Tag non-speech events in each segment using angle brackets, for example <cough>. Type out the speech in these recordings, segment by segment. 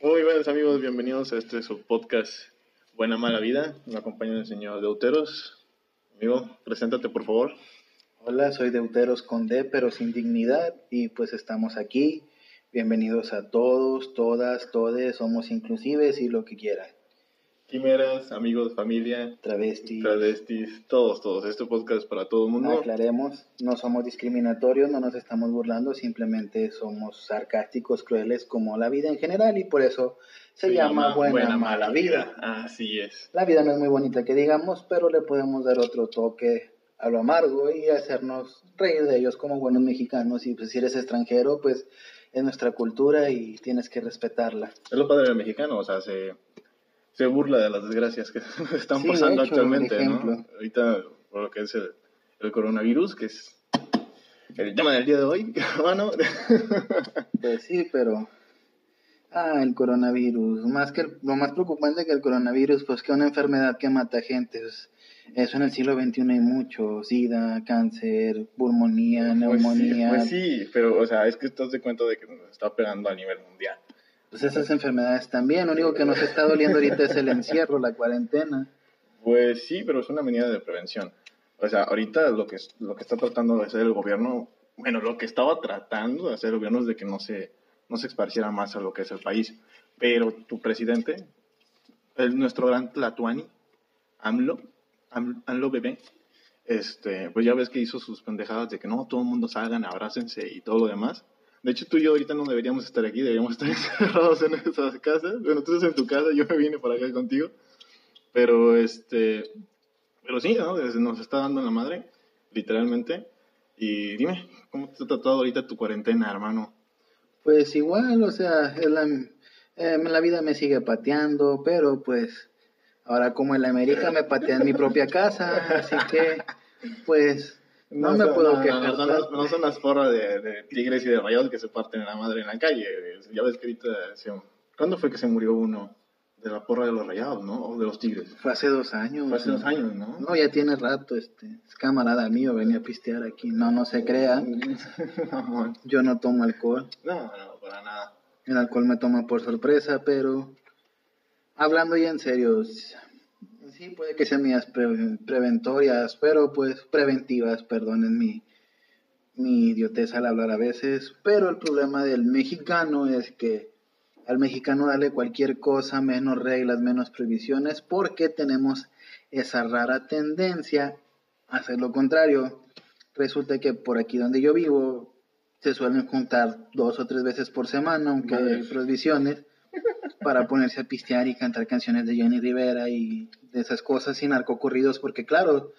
Muy buenos amigos, bienvenidos a este su podcast Buena Mala Vida. Me acompaña el señor Deuteros. Amigo, preséntate por favor. Hola, soy Deuteros con D, pero sin dignidad, y pues estamos aquí. Bienvenidos a todos, todas, todes, somos inclusives y lo que quieran. Quimeras, amigos, familia, Travestis. travestis, todos, todos. Este podcast es para todo el mundo. Aclaremos, no somos discriminatorios, no nos estamos burlando, simplemente somos sarcásticos, crueles como la vida en general y por eso se, llama, buena, mala vida. Así es. La vida no es muy bonita que digamos, pero le podemos dar otro toque a lo amargo y hacernos reír de ellos como buenos mexicanos y pues si eres extranjero pues es nuestra cultura y tienes que respetarla. Es lo padre del mexicano, o sea, se, se burla de las desgracias que <laughs> están Sí, pasando hecho, actualmente, ¿no? Ahorita, por lo que es el, el coronavirus, que es el tema del día de hoy, <laughs> hermano. <laughs> Pues sí, pero... Ah, el coronavirus. Más que el- lo más preocupante que el coronavirus, pues que una enfermedad que mata gente. pues, eso en el siglo XXI hay mucho. Sida, cáncer, pulmonía, Pues sí, neumonía. Pues sí, pero, o sea, es que estás de cuenta de que nos está pegando a nivel mundial. Pues esas enfermedades también. Lo único que nos está doliendo ahorita es el encierro, la cuarentena. Pues sí, pero es una medida de prevención. O sea, ahorita lo que, lo que está tratando de hacer el gobierno, bueno, lo que estaba tratando de hacer el gobierno es de que no se, no se esparciera más a lo que es el país. Pero tu presidente, el, nuestro gran Tlatuani, AMLO, Am- AMLO bebé, este, pues ya ves que hizo sus pendejadas de que no, todo el mundo salgan, abrácense y todo lo demás. De hecho, tú y yo ahorita no deberíamos estar aquí, deberíamos estar <laughs> encerrados en nuestras casas. Bueno, tú estás en tu casa, yo me vine para acá contigo. Pero este, pero sí, ¿no? Nos está dando la madre, literalmente. Y dime, ¿cómo te ha tratado ahorita tu cuarentena, hermano? Pues igual, o sea, la, eh, la vida me sigue pateando, pero pues ahora como en la América me patea en mi propia casa, así que pues no, me son- puedo no, quejar. No, son las, tanto. no son las porras de, de tigres y de rayados que se parten en la madre en la calle. Ya ves que ahorita... se- ¿Cuándo fue que se murió uno? De la porra de los rayados, ¿no? O de los tigres. Fue hace dos años. Fue hace dos años, ¿no? No, ya tiene rato, este, es camarada mío, venía a pistear aquí. No, no se crea, <laughs> no, yo no tomo alcohol. no, para nada. El alcohol me toma por sorpresa, pero hablando ya en serio, sí puede que sean mías pre- preventorias, pero pues preventivas, perdonen mi, mi idiotez al hablar a veces, pero el problema del mexicano es que al mexicano darle cualquier cosa, menos reglas, menos prohibiciones, porque tenemos esa rara tendencia a hacer lo contrario. Resulta que por aquí donde yo vivo se suelen juntar dos o tres veces por semana, aunque hay prohibiciones, para ponerse a pistear y cantar canciones de Jenny Rivera y de esas cosas y narcocorridos, porque claro,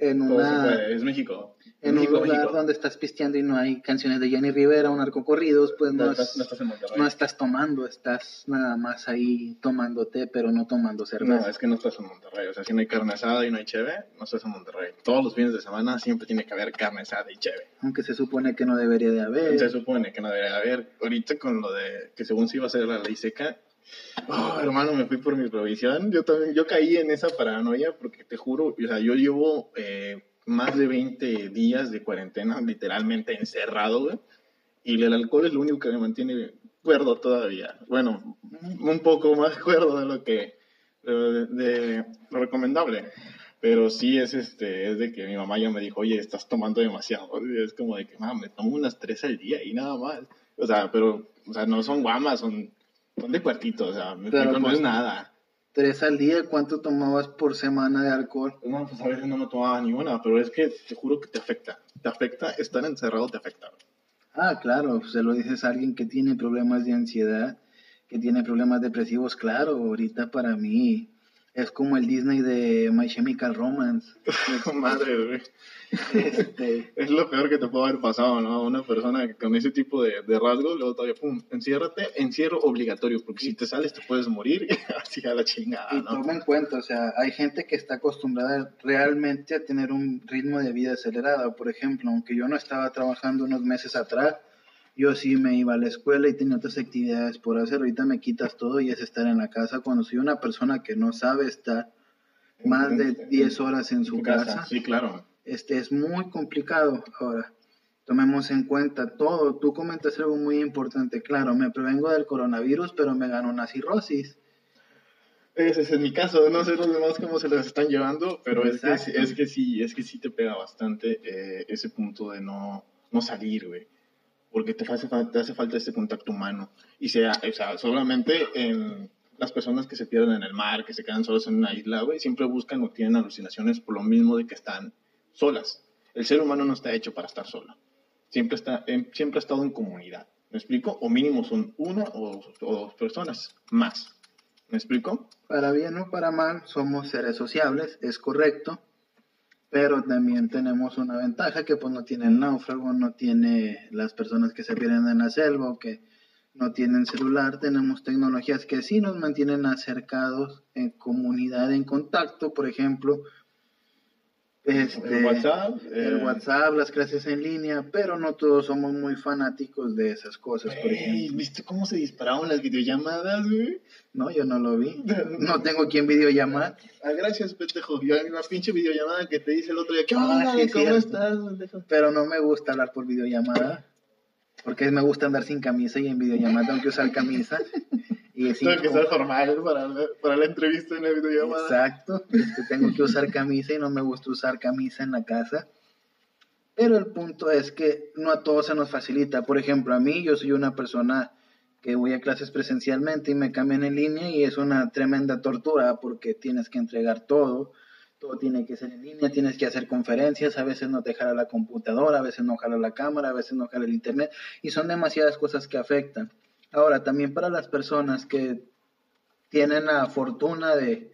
en una es México. en México, un lugar México. donde estás pisteando y no hay canciones de Jenny Rivera o narcocorridos, pues no, No es- estás, no estás no estás tomando, estás nada más ahí tomándote, pero no tomando cerveza. No, es que no estás en Monterrey. O sea, si no hay carne asada y no hay cheve, no estás en Monterrey. Todos los fines de semana siempre tiene que haber carne asada y cheve. Aunque se supone que no debería de haber. Se supone que no debería haber. Ahorita con lo de que según se iba a hacer la ley seca, oh, hermano, me fui por mi provisión. Yo también, yo caí en esa paranoia porque te juro, o sea, yo llevo eh, más de 20 días de cuarentena, literalmente encerrado, güey. Y el alcohol es lo único que me mantiene cuerdo todavía. Bueno, un poco más <laughs> cuerdo de lo que de, de lo recomendable. Pero sí es este, es de que mi mamá ya me dijo, oye, estás tomando demasiado. Y es como de que, mamá, me tomo unas tres al día y nada más. O sea, pero, o sea, no son guamas, son, son de cuartito, o sea, me Pero, explico, no pues, es nada. Tres al día, ¿cuánto tomabas por semana de alcohol? No, pues a veces no me tomaba ni una, pero es que te juro que te afecta. Te afecta, estar encerrado te afecta. Ah, claro, se lo dices a alguien que tiene problemas de ansiedad, que tiene problemas depresivos, claro, ahorita para mí es como el Disney de My Chemical Romance. <laughs> Madre, güey. Este, Es lo peor que te puede haber pasado, ¿no? Una persona que con ese tipo de, de rasgos, luego todavía, pum, enciérrate, encierro obligatorio, porque si te sales te puedes morir, <laughs> así a la chingada, y toma en cuenta, o sea, hay gente que está acostumbrada realmente a tener un ritmo de vida acelerado. Por ejemplo, aunque yo no estaba trabajando unos meses atrás, yo sí me iba a la escuela y tenía otras actividades por hacer. Ahorita me quitas todo y es estar en la casa cuando soy una persona que no sabe estar más de 10 horas en su casa. Sí, claro. Este es muy complicado ahora. tomemos en cuenta todo. Tú comentas algo muy importante, claro, me prevengo del coronavirus, pero me gano una cirrosis. Ese es mi caso, no sé los demás cómo se los están llevando, pero es que, es que, sí, es que sí te pega bastante eh, ese punto de no, no salir, güey. Porque te hace, te hace falta ese contacto humano. Y sea, o sea, solamente en las personas que se pierden en el mar, que se quedan solos en una isla, güey, siempre buscan o tienen alucinaciones por lo mismo de que están solas. El ser humano no está hecho para estar solo. Siempre, está, siempre ha estado en comunidad. ¿Me explico? O mínimo son una o dos personas más. ¿Me explico? Para bien o para mal, somos seres sociables, es correcto, pero también tenemos una ventaja que pues no tiene el náufrago, no tiene las personas que se pierden en la selva o que no tienen celular, tenemos tecnologías que sí nos mantienen acercados en comunidad, en contacto, por ejemplo, este, el WhatsApp. El eh, WhatsApp, las clases en línea, pero no todos somos muy fanáticos de esas cosas, por ejemplo. ¿Viste cómo se disparaban las videollamadas, güey? No, yo no lo vi. <laughs> No tengo quien videollamar. Ah, gracias, pendejo. Yo una pinche videollamada que te dice el otro día, ¿qué onda? Ah, sí, ¿Cómo cierto. estás, pendejo? Pero no me gusta hablar por videollamada. Porque me gusta andar sin camisa y en videollamada tengo que usar camisa. Y Tengo que incómodo. ser formal para, la- para la entrevista en la videollamada. Exacto. Este, tengo que usar camisa y no me gusta usar camisa en la casa. Pero el punto es que no a todos se nos facilita. Por ejemplo, a mí yo soy una persona que voy a clases presencialmente y me cambian en línea y es una tremenda tortura porque tienes que entregar todo. Todo tiene que ser en línea, tienes que hacer conferencias, a veces no te jala la computadora, a veces no jala la cámara, a veces no jala el internet y son demasiadas cosas que afectan. Ahora, también para las personas que tienen la fortuna de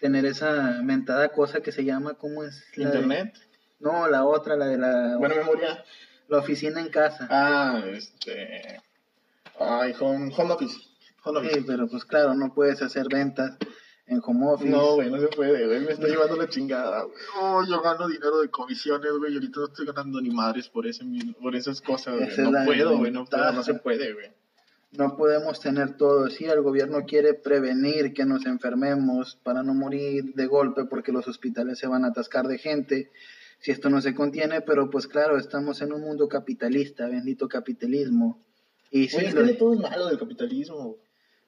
tener esa mentada cosa que se llama, ¿cómo es? La de- Internet. no, la otra, la de la, Buena memoria. la oficina en casa. Ah, este. Ay, home, home office. Home office. Sí, pero pues claro, no puedes hacer ventas en home office. No, güey, no se puede, güey. Me está llevando la chingada, güey. Oh, yo gano dinero de comisiones, güey. Y ahorita no estoy ganando ni madres por, ese, mismo- por esas cosas, güey. Es No puedo, güey. No puedo, no se puede, güey. No podemos tener todo. Sí, el gobierno quiere prevenir que nos enfermemos para no morir de golpe porque los hospitales se van a atascar de gente si esto no se contiene, pero pues claro, estamos en un mundo capitalista, bendito capitalismo. Y sí, es lo- todo es malo del capitalismo.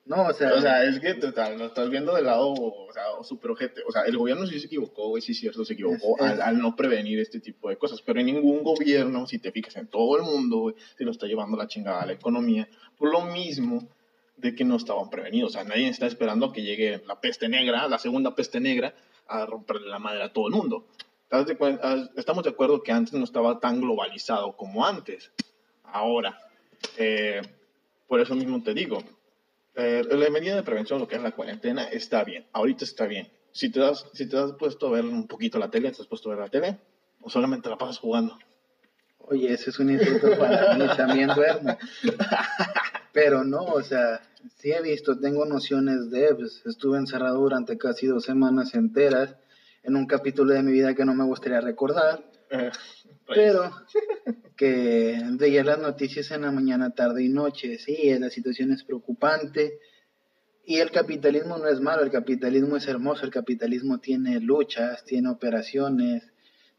No, o sea, O sea, es que te- lo estás viendo del lado, o sea, super ojete. O sea, el gobierno sí se equivocó, güey, sí es cierto, se equivocó Es- es- Al, al no prevenir este tipo de cosas. Pero ningún gobierno, si te fijas en todo el mundo, güey, se lo está llevando la chingada a la economía. Por lo mismo de que no estaban prevenidos. O sea, nadie está esperando a que llegue la peste negra, la segunda peste negra, a romperle la madre a todo el mundo. ¿Estás de cuen- ah, Estamos de acuerdo que antes no estaba tan globalizado como antes. Ahora, eh, por eso mismo te digo, eh, la medida de prevención, lo que es la cuarentena, está bien. Ahorita está bien. Si te, das, si te has puesto a ver un poquito la tele, ¿te has puesto a ver la tele? ¿O solamente la pasas jugando? Oye, ese es un insulto para mí, también duermo. Pero no, o sea, sí he visto, tengo nociones de, pues, estuve encerrado durante casi dos semanas enteras en un capítulo de mi vida que no me gustaría recordar, pero que veía las noticias en la mañana, tarde y noche, sí, la situación es preocupante. Y el capitalismo no es malo, el capitalismo es hermoso, el capitalismo tiene luchas, tiene operaciones,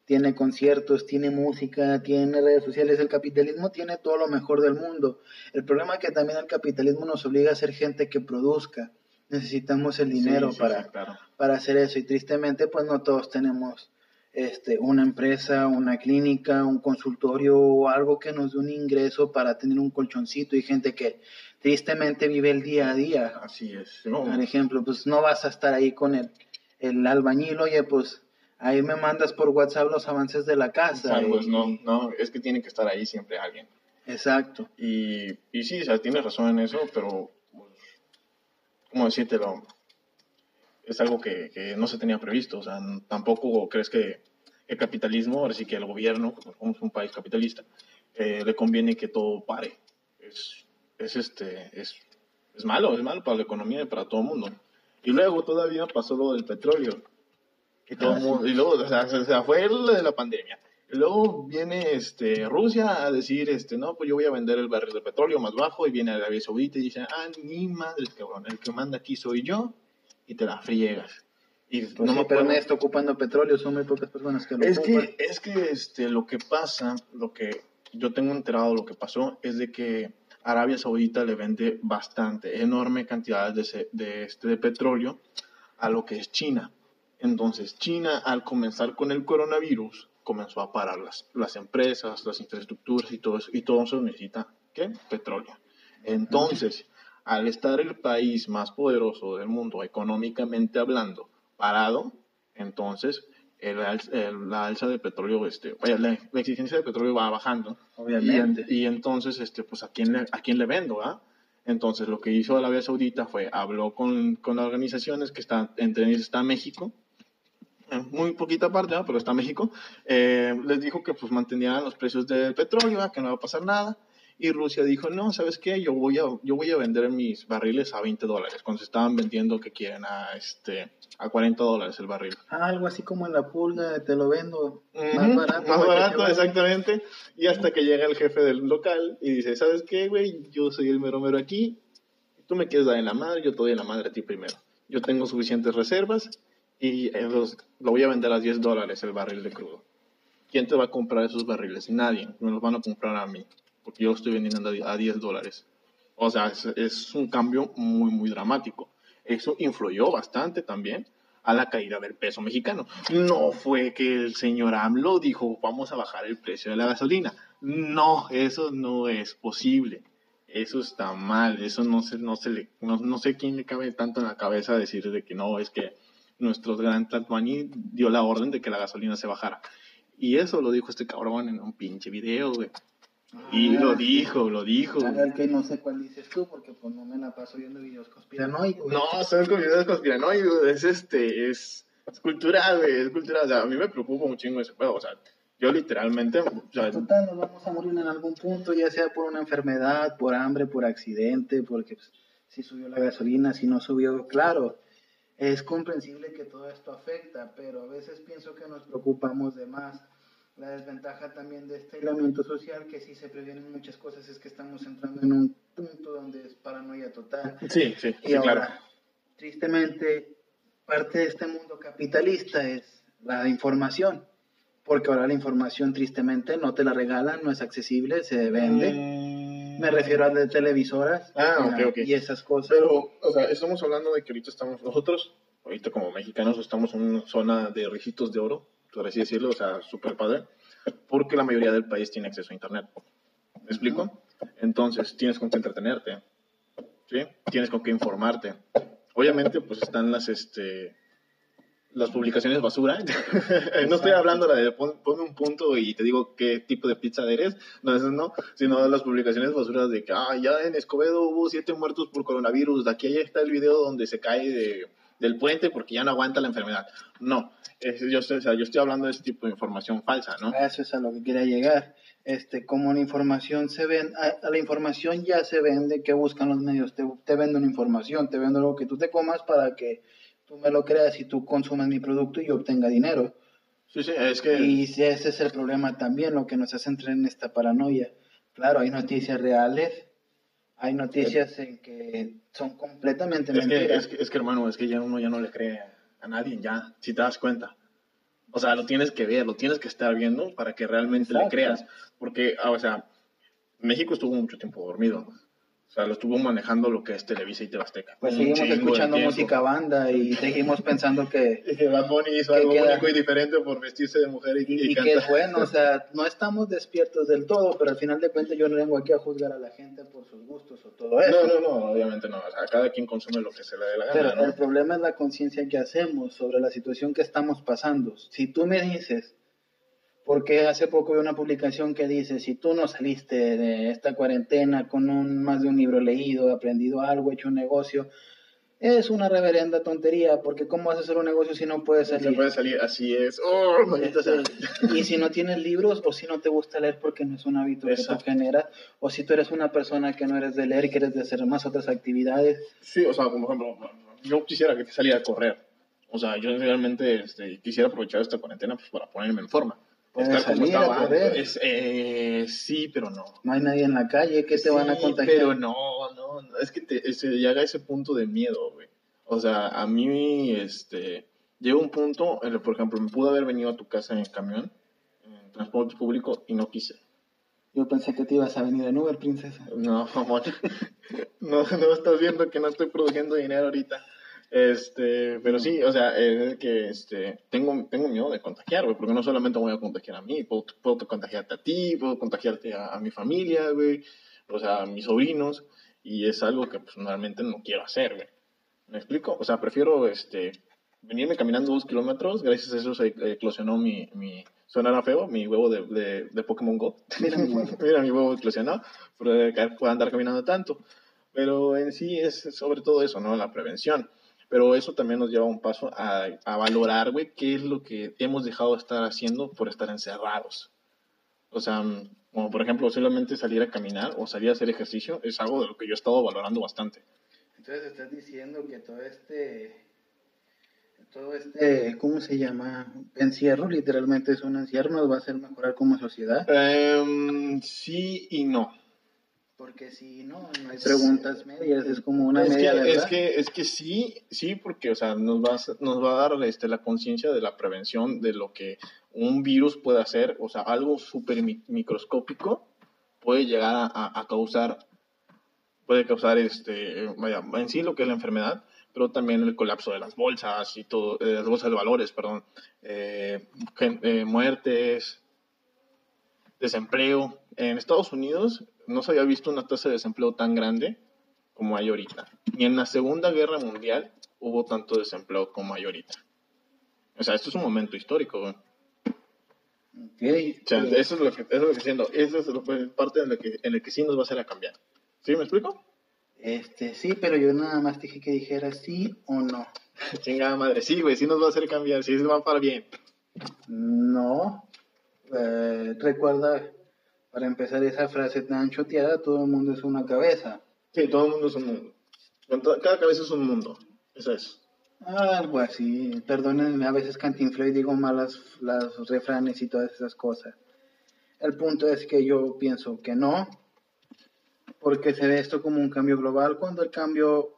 tiene conciertos, tiene música, tiene redes sociales, el capitalismo tiene todo lo mejor del mundo. El problema es que también el capitalismo nos obliga a ser gente que produzca. Necesitamos el dinero sí, sí, para, sí, claro. para hacer eso y tristemente pues no todos tenemos este, una empresa, una clínica, un consultorio o algo que nos dé un ingreso para tener un colchoncito y gente que tristemente vive el día a día. Así es. No, Por ejemplo, pues no vas a estar ahí con el, el albañil, oye, pues ahí me mandas por WhatsApp los avances de la casa. o sea, pues y- no, no, es que tiene que estar ahí siempre alguien. Exacto. Y, y sí, o sea, tienes razón en eso, pero, pues, ¿cómo decírtelo? Es algo que, que no se tenía previsto. O sea, tampoco crees que el capitalismo, ahora sí que el gobierno, como somos un país capitalista, eh, le conviene que todo pare. Es, es, este, es, es malo, es malo para la economía y para todo el mundo. Y luego todavía pasó lo del petróleo. Y, todo Ah, y luego, o sea, se, o sea, fue lo de la pandemia. Y luego viene este, Rusia a decir, este, no, pues yo voy a vender el barril de petróleo más bajo. Y viene Arabia Saudita y dice, ah, ni madre, cabrón, el que manda aquí soy yo. Y te la friegas. Y Pues no sí, me pero nadie está ocupando petróleo, son muy pocas personas que lo es ocupan. que, es que este, lo que pasa, lo que yo tengo enterado lo que pasó es de que Arabia Saudita le vende bastante, enorme cantidades de, ese- de, este, de petróleo a lo que es China. Entonces, China, al comenzar con el coronavirus, comenzó a parar las, las empresas, las infraestructuras y todo eso, y todo eso necesita, ¿qué? Petróleo. Entonces, al estar el país más poderoso del mundo, económicamente hablando, parado, entonces el, al- el- la alza de petróleo, este, la, la exigencia de petróleo va bajando. Obviamente. Y, y entonces, este, pues, ¿a quién le, a quién le vendo, ah? Entonces, lo que hizo Arabia Saudita fue, habló con, con las organizaciones que están, entre ellas está México, muy poquita parte, ¿ah? pero está México, eh, les dijo que pues mantenían los precios del petróleo, ¿ah? que no va a pasar nada. Y Rusia dijo, no, ¿sabes qué? Yo voy a, yo voy a vender mis barriles a 20 dólares, cuando se estaban vendiendo que quieren a, este, a 40 dólares el barril. Ah, algo así como en la pulga, te lo vendo más barato. Más barato, exactamente. Y hasta que llega el jefe del local y dice, ¿sabes qué, güey? Yo soy el mero mero aquí. Tú me quieres dar en la madre, yo te doy en la madre a ti primero. Yo tengo suficientes reservas y eh, los- lo voy a vender a 10 dólares el barril de crudo. ¿Quién te va a comprar esos barriles? Nadie. Me los van a comprar a mí. Porque yo estoy vendiendo a die- a 10 dólares. O sea, es, un cambio muy, muy dramático. Eso influyó bastante también a la caída del peso mexicano. No fue que el señor AMLO dijo, vamos a bajar el precio de la gasolina. No, eso no es posible. Eso está mal. Eso no se, no se le, no, no sé quién le cabe tanto en la cabeza decir de que no, es que nuestro gran Tatmani dio la orden de que la gasolina se bajara. Y eso lo dijo este cabrón en un pinche video, güey. Y Ah, lo dijo, lo dijo. Claro, que no sé cuál dices tú, porque pues no me la paso viendo videos conspiranoicos. No, son videos conspiranoicos, es este, es, es cultural, güey, es cultural. O sea, a mí me preocupa un chingo ese juego. O sea, yo literalmente, o sea, Total, nos vamos a morir en algún punto, ya sea por una enfermedad, por hambre, por accidente, porque pues, si subió la gasolina, si no subió, claro, es comprensible que todo esto afecta, pero a veces pienso que nos preocupamos de más. La desventaja también de este aislamiento social, que si se previenen muchas cosas, es que estamos entrando en un punto donde es paranoia total. sí, sí, Y sí, ahora, claro. tristemente, parte de este mundo capitalista es la información, porque ahora la información tristemente no te la regalan, no es accesible, se vende. Mm, Me refiero a de televisoras Ah, eh, ok, ok. y esas cosas. Pero, o sea, estamos hablando de que ahorita estamos, nosotros, ahorita como mexicanos, estamos en una zona de ricitos de oro, por así decirlo, o sea, súper padre, porque la mayoría del país tiene acceso a Internet. ¿Me explico? Entonces, tienes con qué entretenerte, ¿sí? Tienes con qué informarte. Obviamente, pues están las, este, las publicaciones basura. <laughs> no estoy hablando la de pon, ponme un punto y te digo qué tipo de pizza eres, no, eso no, sino las publicaciones basuras de que, ah, ya en Escobedo hubo siete muertos por coronavirus, de aquí allá está el video donde se cae de, del puente porque ya no aguanta la enfermedad. No, es- yo, estoy, o sea, yo estoy hablando de ese tipo de información falsa, ¿no? A Eso es a lo que quería llegar. Este, como la información se ven, a, a la información ya se vende, ¿qué buscan los medios? Te, te venden información, te vendo algo que tú te comas para que tú me lo creas y tú consumas mi producto y yo obtenga dinero. Sí, sí, es que... Y ese es el problema también, lo que nos hace entrar en esta paranoia. Claro, hay noticias reales, hay noticias en que son completamente Es que, mentiras. es, que, es que, hermano, es que ya uno ya no le cree a nadie, ya, si te das cuenta. O sea, lo tienes que ver, lo tienes que estar viendo para que realmente le Exacto. creas. Porque, ah, o sea, México estuvo mucho tiempo dormido. O sea, lo estuvo manejando lo que es Televisa y Tebasteca. Pues Un seguimos escuchando música banda y <laughs> seguimos pensando que, Y que Bad Bunny hizo algo queda- único y diferente por vestirse de mujer y, y, y y que es bueno, o <laughs> sea, no estamos despiertos del todo, pero al final de cuentas yo no vengo aquí a juzgar a la gente por sus gustos o todo eso. No, no, no, obviamente no. O sea, cada quien consume lo que se le dé la gana, Pero ¿no? el problema es la conciencia que hacemos sobre la situación que estamos pasando. Si tú me dices, porque hace poco vi una publicación que dice, si tú no saliste de esta cuarentena con un, más de un libro leído, aprendido algo, hecho un negocio, es una reverenda tontería, porque ¿cómo vas a hacer un negocio si no puedes salir? puede salir, así es. ¡Oh! Este, y si no tienes libros o si no te gusta leer porque no es un hábito que Exacto. tú generas, o si tú eres una persona que no eres de leer y quieres de hacer más otras actividades, Sí, o sea, por ejemplo, yo quisiera que saliera a correr. O sea, yo realmente este, quisiera aprovechar esta cuarentena pues, para ponerme en forma. Puedes salir a correr. Eh, sí, pero no. no hay nadie en la calle, ¿qué te van a contagiar? Pero no, no, es que te, se llega a ese punto de miedo, güey. O sea, a mí, este, llega un punto, en el, por ejemplo, me pude haber venido a tu casa en camión, en transporte público, y no quise. Yo pensé que te ibas a venir en Uber, princesa. No, amor. <laughs> No, no estás viendo que no estoy produciendo dinero ahorita. Este, pero sí, o sea, es que este, tengo, tengo miedo de contagiar, güey, porque no solamente voy a contagiar a mí, puedo, puedo contagiarte a ti, puedo contagiarte a, a mi familia, güey, o sea, a mis sobrinos, y es algo que pues, normalmente no quiero hacer, güey. ¿Me explico? O sea, prefiero este, venirme caminando dos kilómetros, gracias a eso se eclosionó mi, mi sonara feo, mi huevo de, de, de Pokémon Go. Mira mi huevo. <laughs> Mira mi huevo eclosionado, pero pueda andar caminando tanto. Pero en sí es sobre todo eso, ¿no? La prevención. Pero eso también nos lleva un paso a, a valorar, güey, qué es lo que hemos dejado de estar haciendo por estar encerrados. O sea, como por ejemplo, solamente salir a caminar o salir a hacer ejercicio es algo de lo que yo he estado valorando bastante. Entonces estás diciendo que todo este, todo este, ¿cómo se llama? Encierro, literalmente es un encierro, nos va a hacer mejorar como sociedad. Em, sí y no. Porque si no, no hay preguntas medias, es como una es media que, verdad. es que es que sí, sí, porque o sea, nos va a, nos va a dar este, la conciencia de la prevención de lo que un virus puede hacer, o sea, algo súper mi- microscópico puede llegar a, a- a causar, puede causar este, vaya, en sí lo que es la enfermedad, pero también el colapso de las bolsas y todo, eh, las bolsas de valores, perdón, eh, eh, muertes, desempleo. En Estados Unidos no se había visto una tasa de desempleo tan grande como hay ahorita. Ni en la Segunda Guerra Mundial hubo tanto desempleo como hay ahorita. O sea, esto es un momento histórico, güey. Ok, O sea, eso es lo que, eso es lo que diciendo. Eso es lo que- parte en la que, en el que sí nos va a hacer a cambiar. ¿Sí me explico? este, sí, pero yo nada más dije que dijera sí o no. <laughs> Chingada madre. Sí, güey, sí nos va a hacer cambiar. Sí, se va para bien. No. Eh, recuerda, para empezar esa frase tan choteada, todo el mundo es una cabeza. Sí, todo el mundo es un mundo. Cada cabeza es un mundo. Eso es. Algo así. Perdónenme, a veces cantinfleo y digo malas las refranes y todas esas cosas. El punto es que yo pienso que no, porque se ve esto como un cambio global cuando el cambio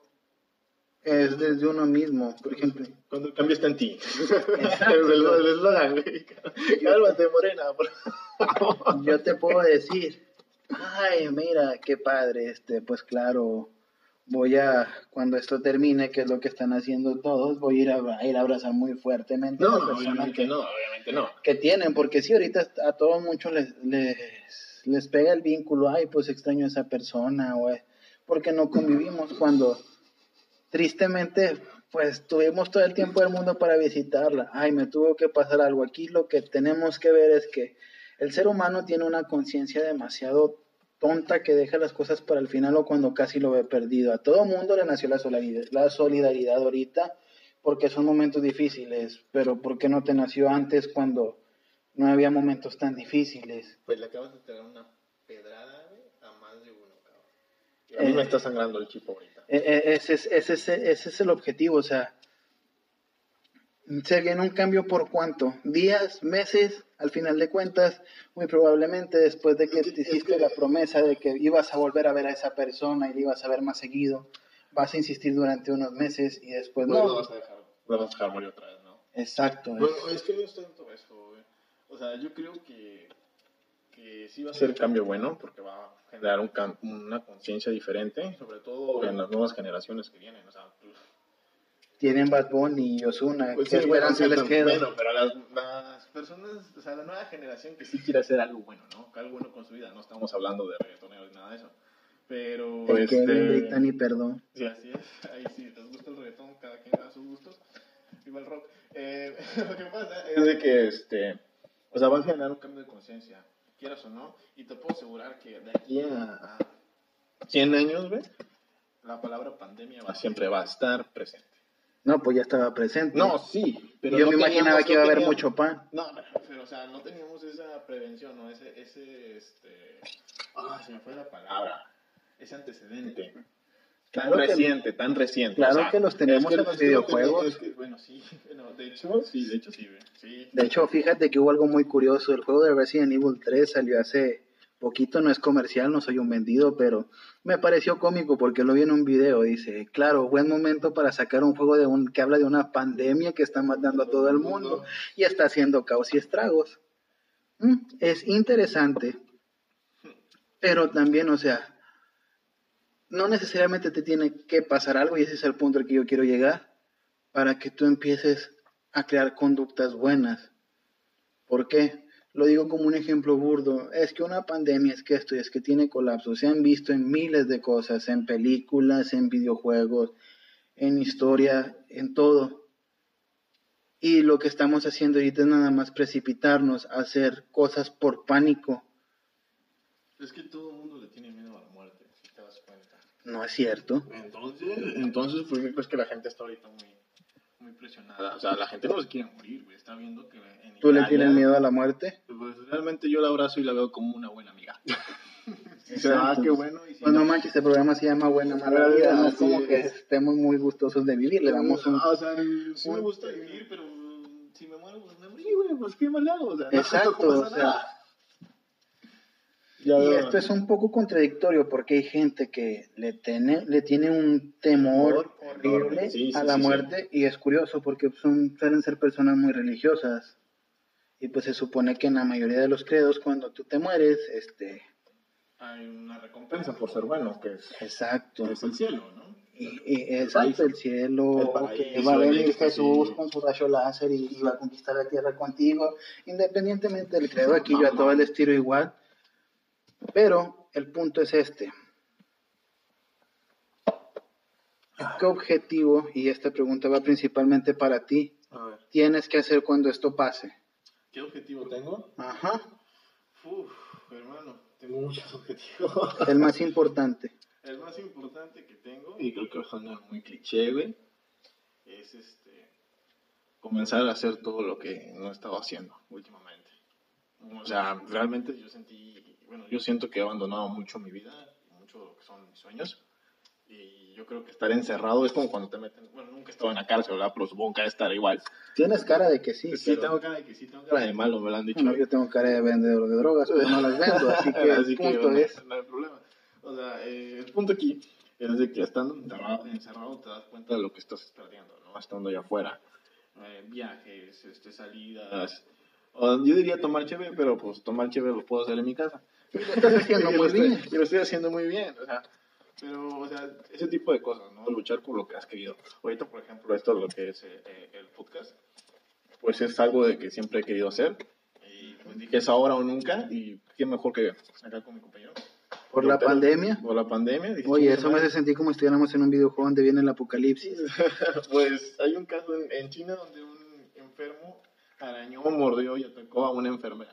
es desde uno mismo. Por ejemplo, Cuando el cambio está en ti. Exacto. es el eslogan, güey. Cálmate, morena. por yo te puedo decir, ay, mira, qué padre, este, pues claro, voy a, cuando esto termine, que es lo que están haciendo todos, voy a ir a, a ir a abrazar muy fuertemente No, que, no, obviamente no. que tienen, porque sí, ahorita a todos muchos les, les, les pega el vínculo, ay, pues extraño a esa persona, eh, porque no convivimos cuando tristemente pues tuvimos todo el tiempo del mundo para visitarla. Ay, me tuvo que pasar algo. Aquí lo que tenemos que ver es que el ser humano tiene una conciencia demasiado tonta que deja las cosas para el final o cuando casi lo ve perdido. A todo mundo le nació la solidaridad, la solidaridad ahorita porque son momentos difíciles, pero ¿por qué no te nació antes cuando no había momentos tan difíciles? Pues le acabas de tirar una pedrada güey, a más de uno, cabrón. Y a mí Eh. me está sangrando el chip ahorita. E- e- Ese es, ese, es, ese es el objetivo, o sea, se viene un cambio por cuánto, días, meses, al final de cuentas, muy probablemente después de que Es que- te es hiciste que- la promesa de que ibas a volver a ver a esa persona y le ibas a ver más seguido, vas a insistir durante unos meses y después Pues lo no. vas a dejar, lo vas a dejar morir otra vez, ¿no? Exacto. Bueno, es que no es tanto eso, güey. O sea, yo creo que, que sí va a ser cambio bueno porque va a generar un una conciencia diferente, sobre todo en las nuevas generaciones que vienen. O sea, pues, Tienen Bad Bunny y Ozuna, pues ¿qué sí, bueno, esperanza sí, les tam- queda? Bueno, pero las, las personas, o sea, la nueva generación que sí quiere hacer algo bueno, ¿no? Algo bueno con su vida. No estamos hablando de reggaetoneros ni nada de eso. Pero, El que este... ni grita ni perdón. Sí, así es. <laughs> Ahí sí, les gusta el reggaetón, cada quien da sus gustos. Viva el rock. Eh, <laughs> lo que pasa es de que, este, o sea, va a generar un cambio de conciencia, quieras o no, y te puedo asegurar que de aquí a, a 100 años, güey, la palabra pandemia va, siempre va a estar presente. No, pues ya estaba presente. No, sí, pero Yo no me imaginaba que iba a haber teníamos- mucho pan. No, pero, o sea, no teníamos esa prevención, ¿no? Ese, ese, este... Ah, se me fue la palabra. Ese antecedente. Tan Claro que- reciente, tan reciente. Claro que los tenemos es en los videojuegos. tenemos- es que, bueno, sí, <laughs> bueno, de hecho, sí, de hecho sí, sí. De hecho, fíjate que hubo algo muy curioso. El juego de Resident Evil 3 salió hace poquito, no es comercial, no soy un vendido, pero me pareció cómico porque lo vi en un video. Dice, claro, buen momento para sacar un juego de un, que habla de una pandemia que está matando a todo el mundo y está haciendo caos y estragos. Mm, es interesante. <laughs> Pero también, o sea, no necesariamente te tiene que pasar algo, y ese es el punto al que yo quiero llegar, para que tú empieces a crear conductas buenas. ¿Por qué? Lo digo como un ejemplo burdo. Es que una pandemia es que esto, es que tiene colapso. Se han visto en miles de cosas, en películas, en videojuegos, en historia, en todo. Y lo que estamos haciendo ahorita es nada más precipitarnos a hacer cosas por pánico. Es que todo el mundo le tiene miedo a la muerte, si te das cuenta. No es cierto. Entonces, entonces ¿por qué crees que la gente está ahorita muy, muy presionada? O sea, la gente no se quiere morir, güey. Está viendo que en ¿Tú le Italia- tienes miedo a la muerte? Pues realmente yo la abrazo y la veo como una buena amiga. <laughs> Ah, qué bueno. Y si Pues no no- manches, este programa se llama Buena Mala Vida. No es como que es. estemos muy gustosos de vivir. Le damos un... Ah, O sea, sí me un- gusta vivir, pero si me muero, pues me morí, güey. Pues qué mal hago. O sea, <laughs> no Exacto, o sea, nada. Ya Y veo. esto es un poco contradictorio porque hay gente que le tiene, le tiene un temor horrible sí, sí, a la sí, sí. muerte y es curioso porque son, suelen ser personas muy religiosas y pues se supone que en la mayoría de los credos cuando tú te mueres, este, Hay una recompensa por ser bueno, que es, exacto, que es el cielo, ¿no? y, y- exacto, el cielo, El que paraíso, va a venir. Jesús con su rayo láser y, y va a conquistar la tierra contigo, independientemente del credo, aquí yo a todo el estilo igual, pero el punto es este. ¿Qué objetivo, y esta pregunta va principalmente para ti, tienes que hacer cuando esto pase? ¿qué objetivo tengo? Ajá, Uf, hermano, tengo muchos <laughs> objetivos. el más importante. El más importante que tengo, y creo que va a sonar muy cliché, güey, es este comenzar a hacer todo lo que no he estado haciendo últimamente. O sea, realmente yo sentí, bueno, yo siento que he abandonado mucho mi vida, mucho lo que son mis sueños. Y yo creo que estar encerrado es como cuando te meten, bueno, nunca he estado en la cárcel, ¿verdad? Pero supongo que de estar igual. Tienes cara de que sí. Sí, pero- tengo cara de que sí, tengo cara de malo, me lo han dicho. Bueno, yo tengo cara de vendedor de drogas, pero no las vendo, así <laughs> que el punto bueno, es... no hay problema. O sea, eh, el punto aquí es de que estando encerrado, encerrado te das cuenta de lo que estás perdiendo, ¿no? Estando allá afuera. Eh, viajes, este, salidas. O, yo diría tomar chévere, pero pues tomar chévere lo puedo hacer en mi casa. Lo <laughs> estás haciendo muy estoy- bien. Y lo estoy haciendo muy bien, o sea. Pero, o sea, ese tipo de cosas, ¿no? Luchar por lo que has querido. Ahorita, por ejemplo, esto lo que es eh, eh, el podcast, pues es algo de que siempre he querido hacer. Y pues dije, es ahora o nunca. Y qué mejor que acá con mi compañero. Por la pandemia. Por la pandemia. dije, Oye, "Chinga eso me madre". hace sentir como si estuviéramos en un videojuego donde viene el apocalipsis. <laughs> Pues hay un caso en, en China donde un enfermo arañó, mordió y atacó a una enfermera.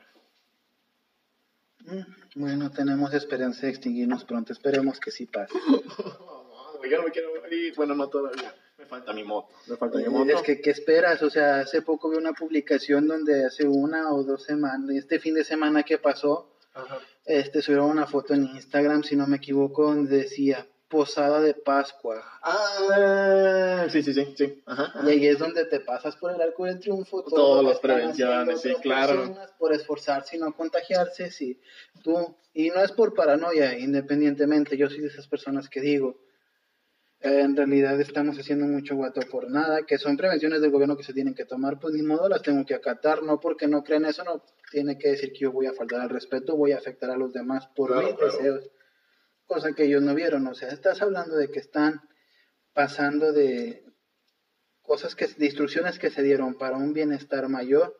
Mm, Bueno, tenemos esperanza de extinguirnos pronto. Esperemos que sí pase. <laughs> Yo no me quiero morir. Bueno, no todavía. Me falta mi moto. Me falta mi moto. Es que, ¿qué esperas? O sea, hace poco vi una publicación donde hace una o dos semanas, este fin de semana que pasó, Ajá. este subieron una foto en Instagram, si no me equivoco, donde decía Posada de Pascua. Ah, sí, sí, sí, sí. Ajá, ajá. Y ahí es donde te pasas por el arco del triunfo. todo Todas las prevenciones, sí, claro. Por esforzarse y no contagiarse, sí. Tú, y no es por paranoia, independientemente, yo soy de esas personas que digo, eh, en realidad estamos haciendo mucho guato por nada, que son prevenciones del gobierno que se tienen que tomar, pues ni modo las tengo que acatar, no porque no creen eso, no tiene que decir que yo voy a faltar al respeto, voy a afectar a los demás por Claro, mis claro. deseos, cosa que ellos no vieron, o sea, estás hablando de que están pasando de cosas que, de instrucciones que se dieron para un bienestar mayor,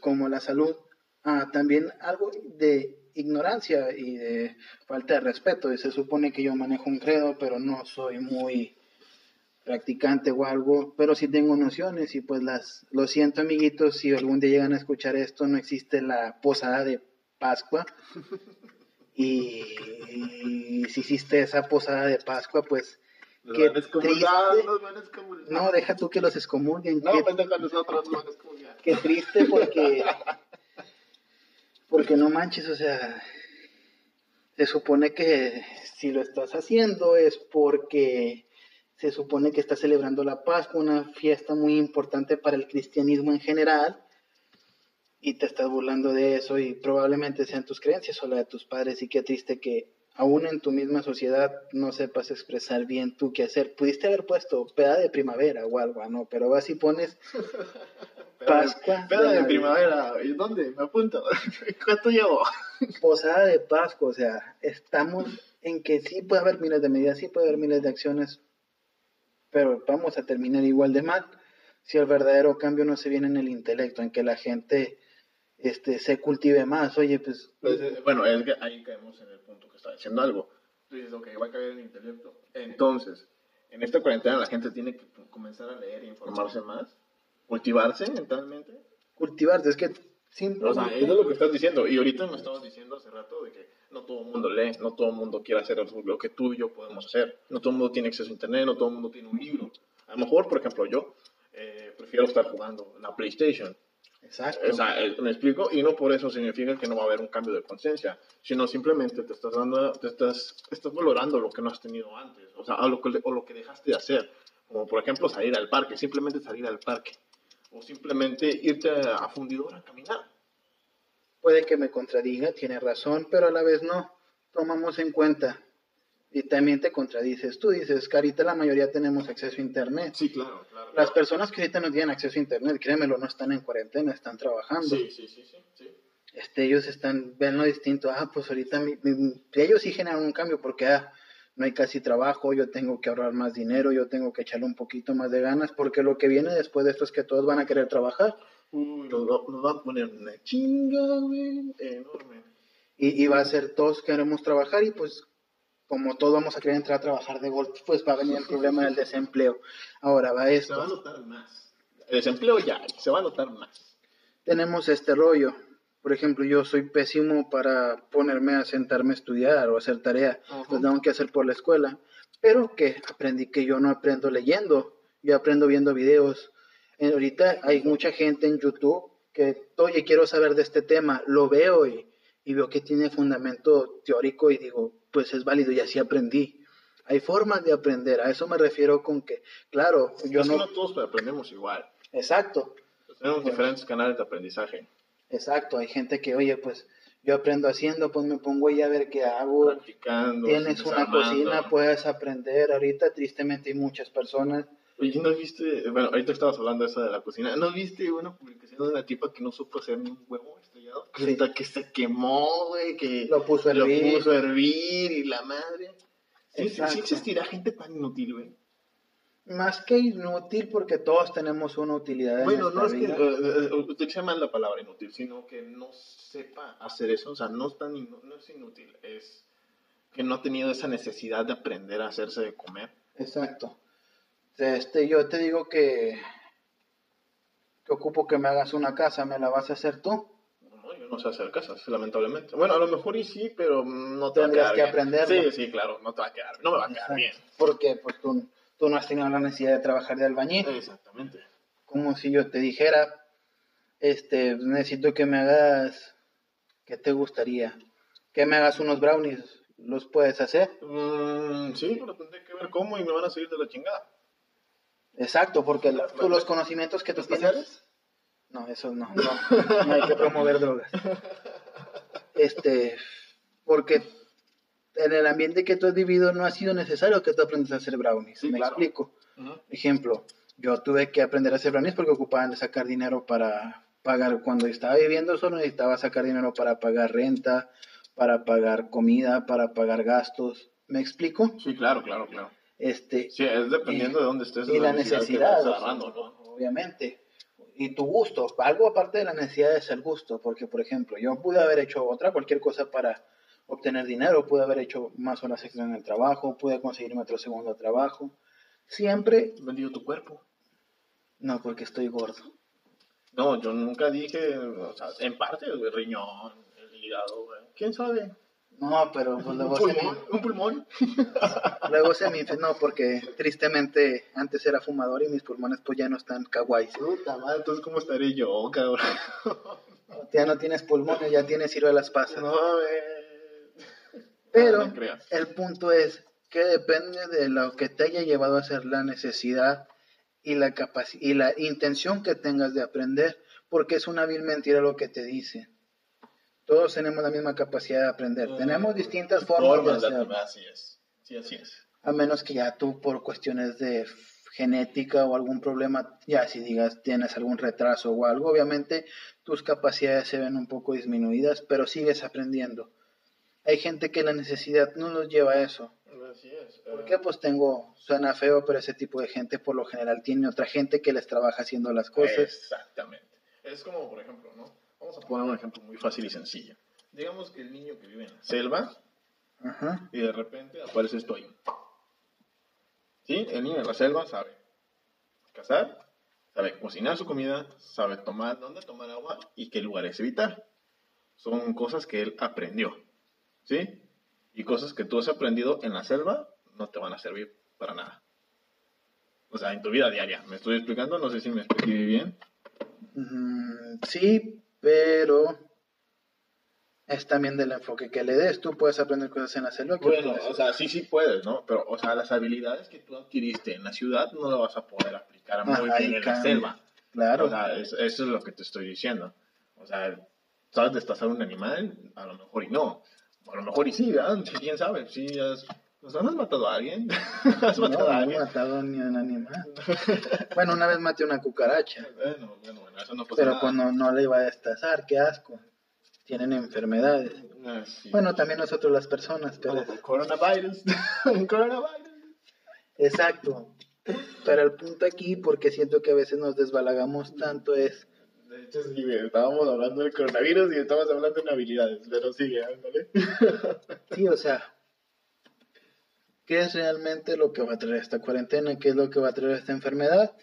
como la salud, a también algo de ignorancia y de falta de respeto. Y se supone que yo manejo un credo, pero no soy muy practicante o algo, pero sí tengo nociones y pues las, lo siento amiguitos, si algún día llegan a escuchar esto, no existe la posada de Pascua. <laughs> Y, y si existe esa posada de Pascua, pues Nos Qué triste. nos van a excomulgar. no, deja tú que los excomulguen. No, qué- pendejo, nosotros a excomulgar. Qué triste porque. Porque no manches, o sea. Se supone que si lo estás haciendo es porque se supone que estás celebrando la Pascua, una fiesta muy importante para el cristianismo en general, y te estás burlando de eso, y probablemente sean tus creencias o la de tus padres, y qué triste que aún en tu misma sociedad no sepas expresar bien tú qué hacer. Pudiste haber puesto peda de primavera o algo, ¿no? Pero vas y pones <laughs> Pascua. Peda de Navidad. primavera. ¿Y dónde? Me apunto. <laughs> ¿Cuánto llevo? Posada de Pascua, o sea, estamos en que sí puede haber miles de medidas, sí puede haber miles de acciones, pero vamos a terminar igual de mal si el verdadero cambio no se viene en el intelecto, en que la gente este, se cultive más. Oye, pues, Pues, eh, bueno, es que ahí caemos en el punto que está diciendo algo. Tú dices, ok, va a caer el intelecto. Entonces, en esta cuarentena la gente tiene que comenzar a leer e informarse más, cultivarse mentalmente. cultivarte, es que O sea, simplemente... eso es lo que estás diciendo. Y ahorita me estabas diciendo hace rato de que no todo el mundo lee, no todo el mundo quiere hacer lo que tú y yo podemos hacer. No todo el mundo tiene acceso a internet, no todo el mundo tiene un libro. A lo mejor, por ejemplo, yo eh, prefiero estar jugando en la PlayStation. Exacto. O sea, eh, me explico, y no por eso significa que no va a haber un cambio de conciencia, sino simplemente te estás dando, te estás, estás valorando lo que no has tenido antes, o sea, a lo que, o lo que dejaste de hacer, como por ejemplo salir al parque, simplemente salir al parque, o simplemente irte a, a fundidor a caminar. Puede que me contradiga, tiene razón, pero a la vez no. Tomamos en cuenta. Y también te contradices. Tú dices, Carita, la mayoría tenemos acceso a Internet. Sí, claro, claro. Las personas que ahorita no tienen acceso a Internet, créemelo, no están en cuarentena, están trabajando. Sí, sí, sí, sí, sí. Este, ellos están, ven lo distinto. Ah, pues ahorita mi- mi- ellos sí generan un cambio porque ah, no hay casi trabajo, yo tengo que ahorrar más dinero, yo tengo que echarle un poquito más de ganas, porque lo que viene después de esto es que todos van a querer trabajar. Uy, nos va, nos va a poner una chinga, güey, enorme. y, y va a ser todos queremos trabajar y pues como todos vamos a querer entrar a trabajar de golpe, pues va a venir el problema del desempleo. Ahora va Se va a esto. notar más. El desempleo ya, se va a notar más. Tenemos este rollo. Por ejemplo, yo soy pésimo para ponerme a sentarme a estudiar o hacer tarea. Lo tengo que hacer por la escuela. Pero que aprendí que yo no aprendo leyendo, yo aprendo viendo videos. Ahorita hay mucha gente en YouTube que, oye, quiero saber de este tema, lo veo y, y veo que tiene fundamento teórico y digo, pues es válido y así aprendí. Hay formas de aprender, a eso me refiero con que, claro, yo no... no todos aprendemos igual. Exacto, Tenemos diferentes canales de aprendizaje. exacto, hay gente que, oye, pues yo aprendo haciendo, pues me pongo ahí a ver qué hago. Practicando. Tienes una cocina, puedes aprender. Ahorita, tristemente, hay muchas personas. Oye, ¿no viste? Bueno, ahorita estabas hablando de eso de la cocina. ¿No viste una publicación de una tipa que no supo hacer ni un huevo estrellado? Que, Sí. hasta que se quemó, güey, que Lo puso a lo hervir. puso a hervir y la madre. Sí, sí, Exacto. sí existirá gente tan inútil, güey. Más que inútil, porque todos tenemos una utilidad en Bueno, no es que vida. eh, eh, utilicé mal la palabra inútil, sino que no sepa hacer eso. O sea, no es, tan no es inútil, es que no ha tenido esa necesidad de aprender a hacerse de comer. Exacto. Este, yo te digo que, que ocupo que me hagas una casa, ¿me la vas a hacer tú? No, yo no sé hacer casas, lamentablemente. Bueno, a lo mejor y sí, pero no te va a Tendrías quedar que bien. aprenderlo. Sí, sí, claro, no te va a quedar, no me va a quedar Exacto. bien. Porque pues, tú, tú no has tenido la necesidad de trabajar de albañil. Exactamente. Como si yo te dijera, este, necesito que me hagas, ¿qué te gustaría? Que me hagas unos brownies, ¿los puedes hacer? Mm, sí, pero tendré que ver cómo y me van a salir de la chingada. Exacto, porque la- tú los conocimientos que tú ¿Los tienes... No, eso no, no, no hay que promover drogas. <laughs> Este, porque en el ambiente que tú has vivido no ha sido necesario que tú aprendas a hacer brownies. Sí, ¿Me claro. explico? Ejemplo, yo tuve que aprender a hacer brownies porque ocupaban de sacar dinero para pagar. Cuando estaba viviendo solo necesitaba sacar dinero para pagar renta, para pagar comida, para pagar gastos. ¿Me explico? Sí, claro, claro, claro. Este, Sí, es dependiendo de dónde estés. y la necesidad, obviamente. Y tu gusto, algo aparte de la necesidad es el gusto, porque por ejemplo, yo pude haber hecho otra, cualquier cosa para obtener dinero, pude haber hecho más horas extra en el trabajo, pude conseguirme otro segundo trabajo. Siempre, Vendido tu cuerpo. no, porque estoy gordo. No, yo nunca dije, o sea, en parte, el riñón, el hígado, güey. ¿Quién sabe? No, pero pues Un luego se me, pulmón, un pulmón. <laughs> luego se me no, porque tristemente antes era fumador y mis pulmones pues ya no están kawaiis. Puta madre, entonces ¿cómo estaré yo, cabrón? <laughs> Ya no tienes pulmones, ya tienes pasas. No, güey. Pero Ah, no creas. el punto es que depende de lo que te haya llevado a hacer la necesidad y la capaci- y la intención que tengas de aprender, porque es una vil mentira lo que te dice. Todos tenemos la misma capacidad de aprender. Tenemos distintas formas de hacerlo. Así es. Sí, así es. A menos que ya tú por cuestiones de genética o algún problema, ya si digas tienes algún retraso o algo, obviamente tus capacidades se ven un poco disminuidas, pero sigues aprendiendo. Hay gente que la necesidad no los lleva a eso. Así es. ¿Por qué? Pues tengo, suena feo, pero ese tipo de gente por lo general tiene otra gente que les trabaja haciendo las cosas. Exactamente. Es como, por ejemplo, ¿no? Vamos a poner un ejemplo muy fácil y sencillo. Digamos que el niño que vive en la selva Ajá. y de repente aparece esto ahí. ¿Sí? El niño de la selva sabe cazar, sabe cocinar su comida, sabe tomar dónde tomar agua y qué lugares evitar. Son cosas que él aprendió. ¿Sí? Y cosas que tú has aprendido en la selva no te van a servir para nada. O sea, en tu vida diaria. ¿Me estoy explicando? No sé si me expliqué bien. Mm, sí, pero es también del enfoque que le des. Tú puedes aprender cosas en la selva. Bueno, o sea, sí, sí puedes, ¿no? Pero, o sea, las habilidades que tú adquiriste en la ciudad no las vas a poder aplicar muy Ajá, bien en la cambia. selva. claro. O sea, es- eso es lo que te estoy diciendo. O sea, ¿sabes destazar un animal? A lo mejor y no. A lo mejor y sí, ¿verdad? ¿Quién sabe? Sí, has, o sea, ¿no has matado a alguien? <laughs> ¿Has no, matado a no he alguien? matado ni a un animal. <laughs> bueno, una vez maté una cucaracha, Bueno, bueno, bueno, eso no pasa pero nada. pues no, le iba a destazar, qué asco. Tienen enfermedades. Ah, sí. Bueno, también nosotros las personas, pero... Coronavirus. <laughs> coronavirus. Exacto. Pero el punto aquí, porque siento que a veces nos desbalagamos tanto, es... De hecho, sí, estábamos hablando del coronavirus y estábamos hablando de habilidades, pero sigue, ándale. Sí, o sea, ¿qué es realmente lo que va a traer esta cuarentena? ¿Qué es lo que va a traer esta enfermedad?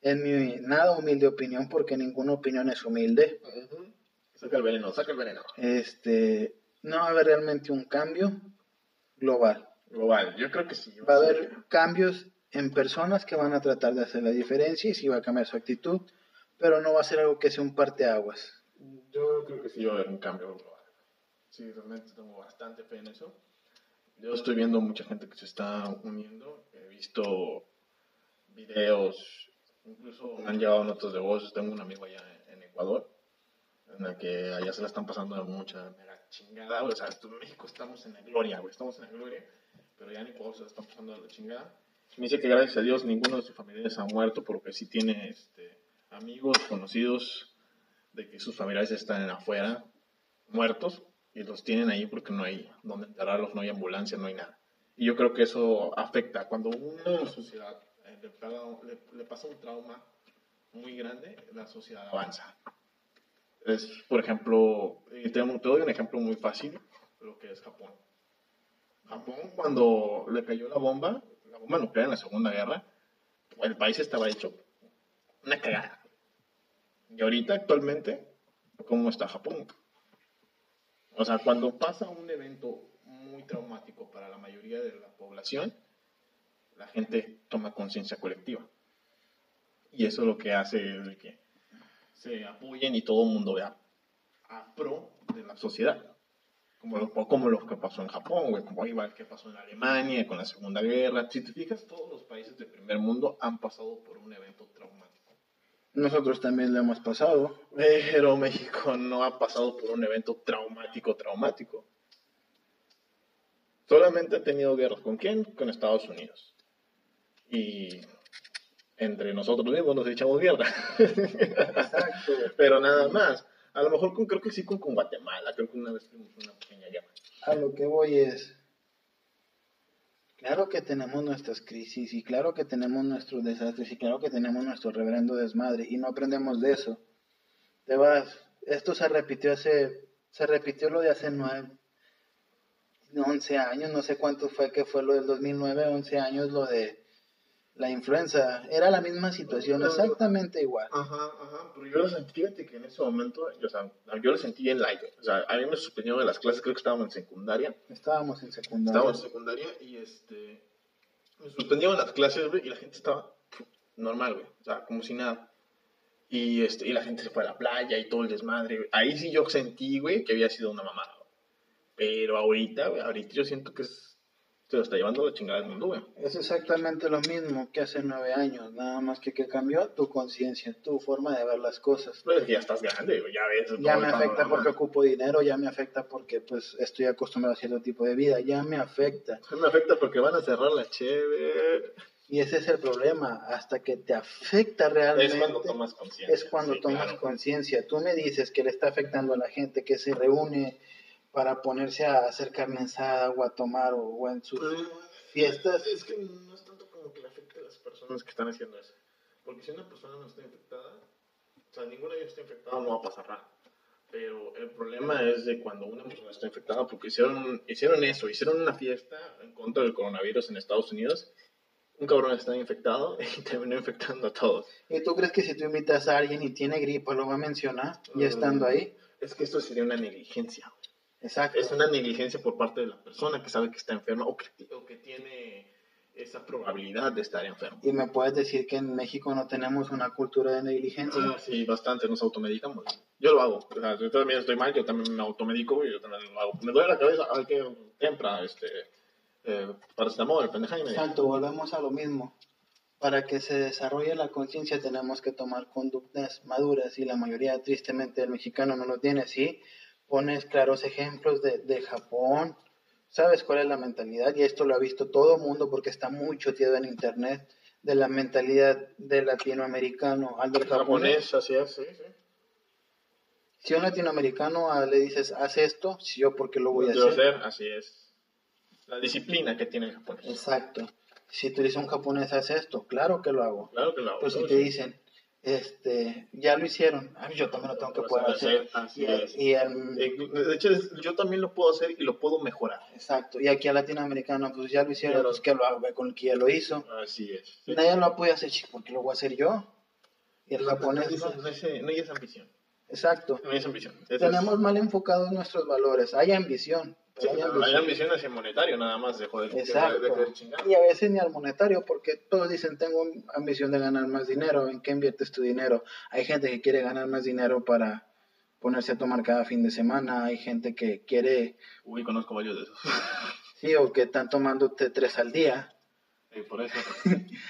En mi nada humilde opinión, porque ninguna opinión es humilde, Saca el veneno, saca el veneno. este, no va a haber realmente un cambio global. Global, yo creo que sí. Va a haber cambios en personas que van a tratar de hacer la diferencia y sí va a cambiar su actitud, pero no va a ser algo que sea un parteaguas. Yo creo que sí va a haber un cambio global. Sí, realmente tengo bastante fe en eso. Yo estoy viendo mucha gente que se está uniendo. He visto videos, incluso me han llegado notas de voz. Tengo un amigo allá en, Ecuador, en el que allá se la están pasando de mucha mega chingada. O sea, en México estamos en la gloria, güey. Estamos en la gloria, pero ya en Ecuador se la están pasando de la chingada. Me dice que gracias a Dios ninguno de sus familiares ha muerto, porque sí tiene este, amigos, conocidos, de que sus familiares están afuera, muertos, y los tienen ahí porque no hay donde enterrarlos, no hay ambulancia, no hay nada. Y yo creo que eso afecta. Cuando una sociedad eh, le, pega- le- le pasa un trauma muy grande, la sociedad avanza. Es, por ejemplo, te, te doy un ejemplo muy fácil, lo que es Japón. Japón, cuando le cayó la bomba, la bomba nuclear en la Segunda Guerra, el país estaba hecho una cagada. Y ahorita, actualmente, ¿cómo está Japón? O sea, cuando pasa un evento muy traumático para la mayoría de la población, la gente toma conciencia colectiva. Y eso es lo que hace es que se apoyen y todo el mundo vea a pro de la sociedad. Como lo, como lo que pasó en Japón, güey, como igual que pasó en Alemania con la Segunda Guerra. Si te fijas, todos los países del primer mundo han pasado por un evento traumático. Nosotros también lo hemos pasado. Pero México no ha pasado por un evento traumático, traumático. Solamente ha tenido guerras. ¿Con quién? Con Estados Unidos. Y entre nosotros mismos nos echamos guerra. Exacto. <laughs> Pero nada más. A lo mejor con, creo que sí con, con Guatemala. Creo que una vez tuvimos una pequeña guerra. A lo que voy es, claro que tenemos nuestras crisis y claro que tenemos nuestros desastres y claro que tenemos nuestro reverendo desmadre y no aprendemos de eso. Te vas, esto se repitió hace, se repitió lo de hace nueve, 11 años, no sé cuánto fue que fue lo del 2009, 11 años lo de la influenza. Era la misma situación, exactamente igual. Ajá, ajá, pero yo lo sentí, fíjate que en ese momento, yo, o sea, yo lo sentí en light, o sea, a mí me suspendieron de las clases, creo que estábamos en secundaria, Estábamos en secundaria. estábamos en secundaria y este, me suspendieron las clases, güey, y la gente estaba normal, güey, o sea, como si nada. Y, este, y la gente se fue a la playa y todo el desmadre, güey. Ahí sí yo sentí, güey, que había sido una mamada, güey. Pero ahorita, güey, ahorita yo siento que es, se lo está llevando la chingada del mundo, güey. Es exactamente lo mismo que hace nueve años, nada más que que cambió tu conciencia, tu forma de ver las cosas. Pero es que ya estás grande, güey, ya ves. Ya me afecta panorama. porque ocupo dinero, ya me afecta porque pues estoy acostumbrado a cierto tipo de vida, ya me afecta. Me afecta porque van a cerrar la cheve. Y ese es el problema, hasta que te afecta realmente. Es cuando tomas conciencia. Es cuando sí, tomas claro. conciencia. Tú me dices que le está afectando a la gente que se reúne para ponerse a hacer carne asada o a tomar o, o en sus fiestas. Es que no es tanto como que le afecte a las personas que están haciendo eso. Porque si una persona no está infectada, o sea, ninguna de ellas está infectada, no va a pasar nada. Pero el problema es de cuando una persona está infectada, porque hicieron, hicieron eso, hicieron una fiesta en contra del coronavirus en Estados Unidos. Un cabrón está infectado <laughs> y terminó infectando a todos. ¿Y tú crees que si tú invitas a alguien y tiene gripa lo va a mencionar ya Mm. estando ahí? Es que esto sería una negligencia. Exacto. Es una negligencia por parte de la persona que sabe que está enferma o que, o que tiene esa probabilidad de estar enfermo. Y me puedes decir que en México no tenemos una cultura de negligencia. Ah, Sí, bastante, nos automedicamos. Yo lo hago. O sea, yo también estoy mal, yo también me automedico y yo también lo hago. Me duele la cabeza, hay que tempra, este, eh, paracetamol, pendeja y me Exacto, volvemos a lo mismo. Para que se desarrolle la conciencia tenemos que tomar conductas maduras y la mayoría, tristemente, del mexicano no lo tiene. Sí, pones claros ejemplos de, de Japón, sabes cuál es la mentalidad y esto lo ha visto todo el mundo porque está muy choteado en internet de la mentalidad del latinoamericano al del japonés. japonés, así es, sí, sí. Si a un latinoamericano ah, le dices, haz esto, si yo porque lo voy a hacer. hacer, así es. La disciplina que tiene el japonés. Exacto. Si tú dices a un japonés, haz esto, claro que lo hago. Claro que lo hago. Pero si te dicen, este, ya lo hicieron, ah, yo también lo tengo que poder hacer. hacer, Y, es. y el- Eh, De hecho, es- yo también lo puedo hacer y lo puedo mejorar. exacto. Y aquí al latinoamericano, pues ya lo hicieron, Claro. pues que lo hago con el que ya lo hizo. Así es. Sí. Nadie lo puede hacer, chico, porque lo voy a hacer yo. Y el japonés, no, no. no, es- no esa ambición. exacto. No hay esa ambición. Esa es- Tenemos mal enfocados nuestros valores. Hay ambición. Sí, pero hay pero ambición. hay ambición hacia monetario, nada más, de joder. de- Exacto. De, chingar. Y a veces ni al monetario, porque todos dicen, tengo ambición de ganar más dinero. ¿En qué inviertes tu dinero? Hay gente que quiere ganar más dinero para ponerse a tomar cada fin de semana. Hay gente que quiere, Uy, conozco varios de esos. sí, o que están tomando té tres al día. Sí, por eso. <laughs>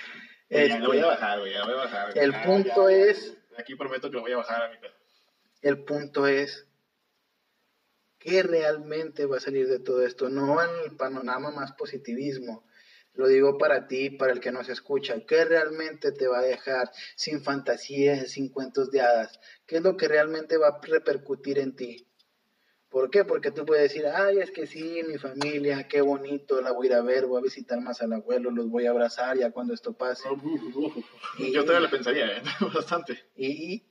Este, Ya, lo voy a bajar, güey, ya lo voy a bajar. El punto ya, es- Aquí prometo que lo voy a bajar a mi pedo. el punto es, ¿qué realmente va a salir de todo esto? No en el panorama más positivismo. Lo digo para ti, para el que nos escucha. ¿Qué realmente te va a dejar sin fantasías, sin cuentos de hadas? ¿Qué es lo que realmente va a repercutir en ti? ¿Por qué? Porque tú puedes decir, ay, es que sí, mi familia, qué bonito, la voy a ir a ver, voy a visitar más al abuelo, los voy a abrazar ya cuando esto pase. <laughs> Yo todavía lo pensaría, ¿eh? <laughs> Bastante. Y,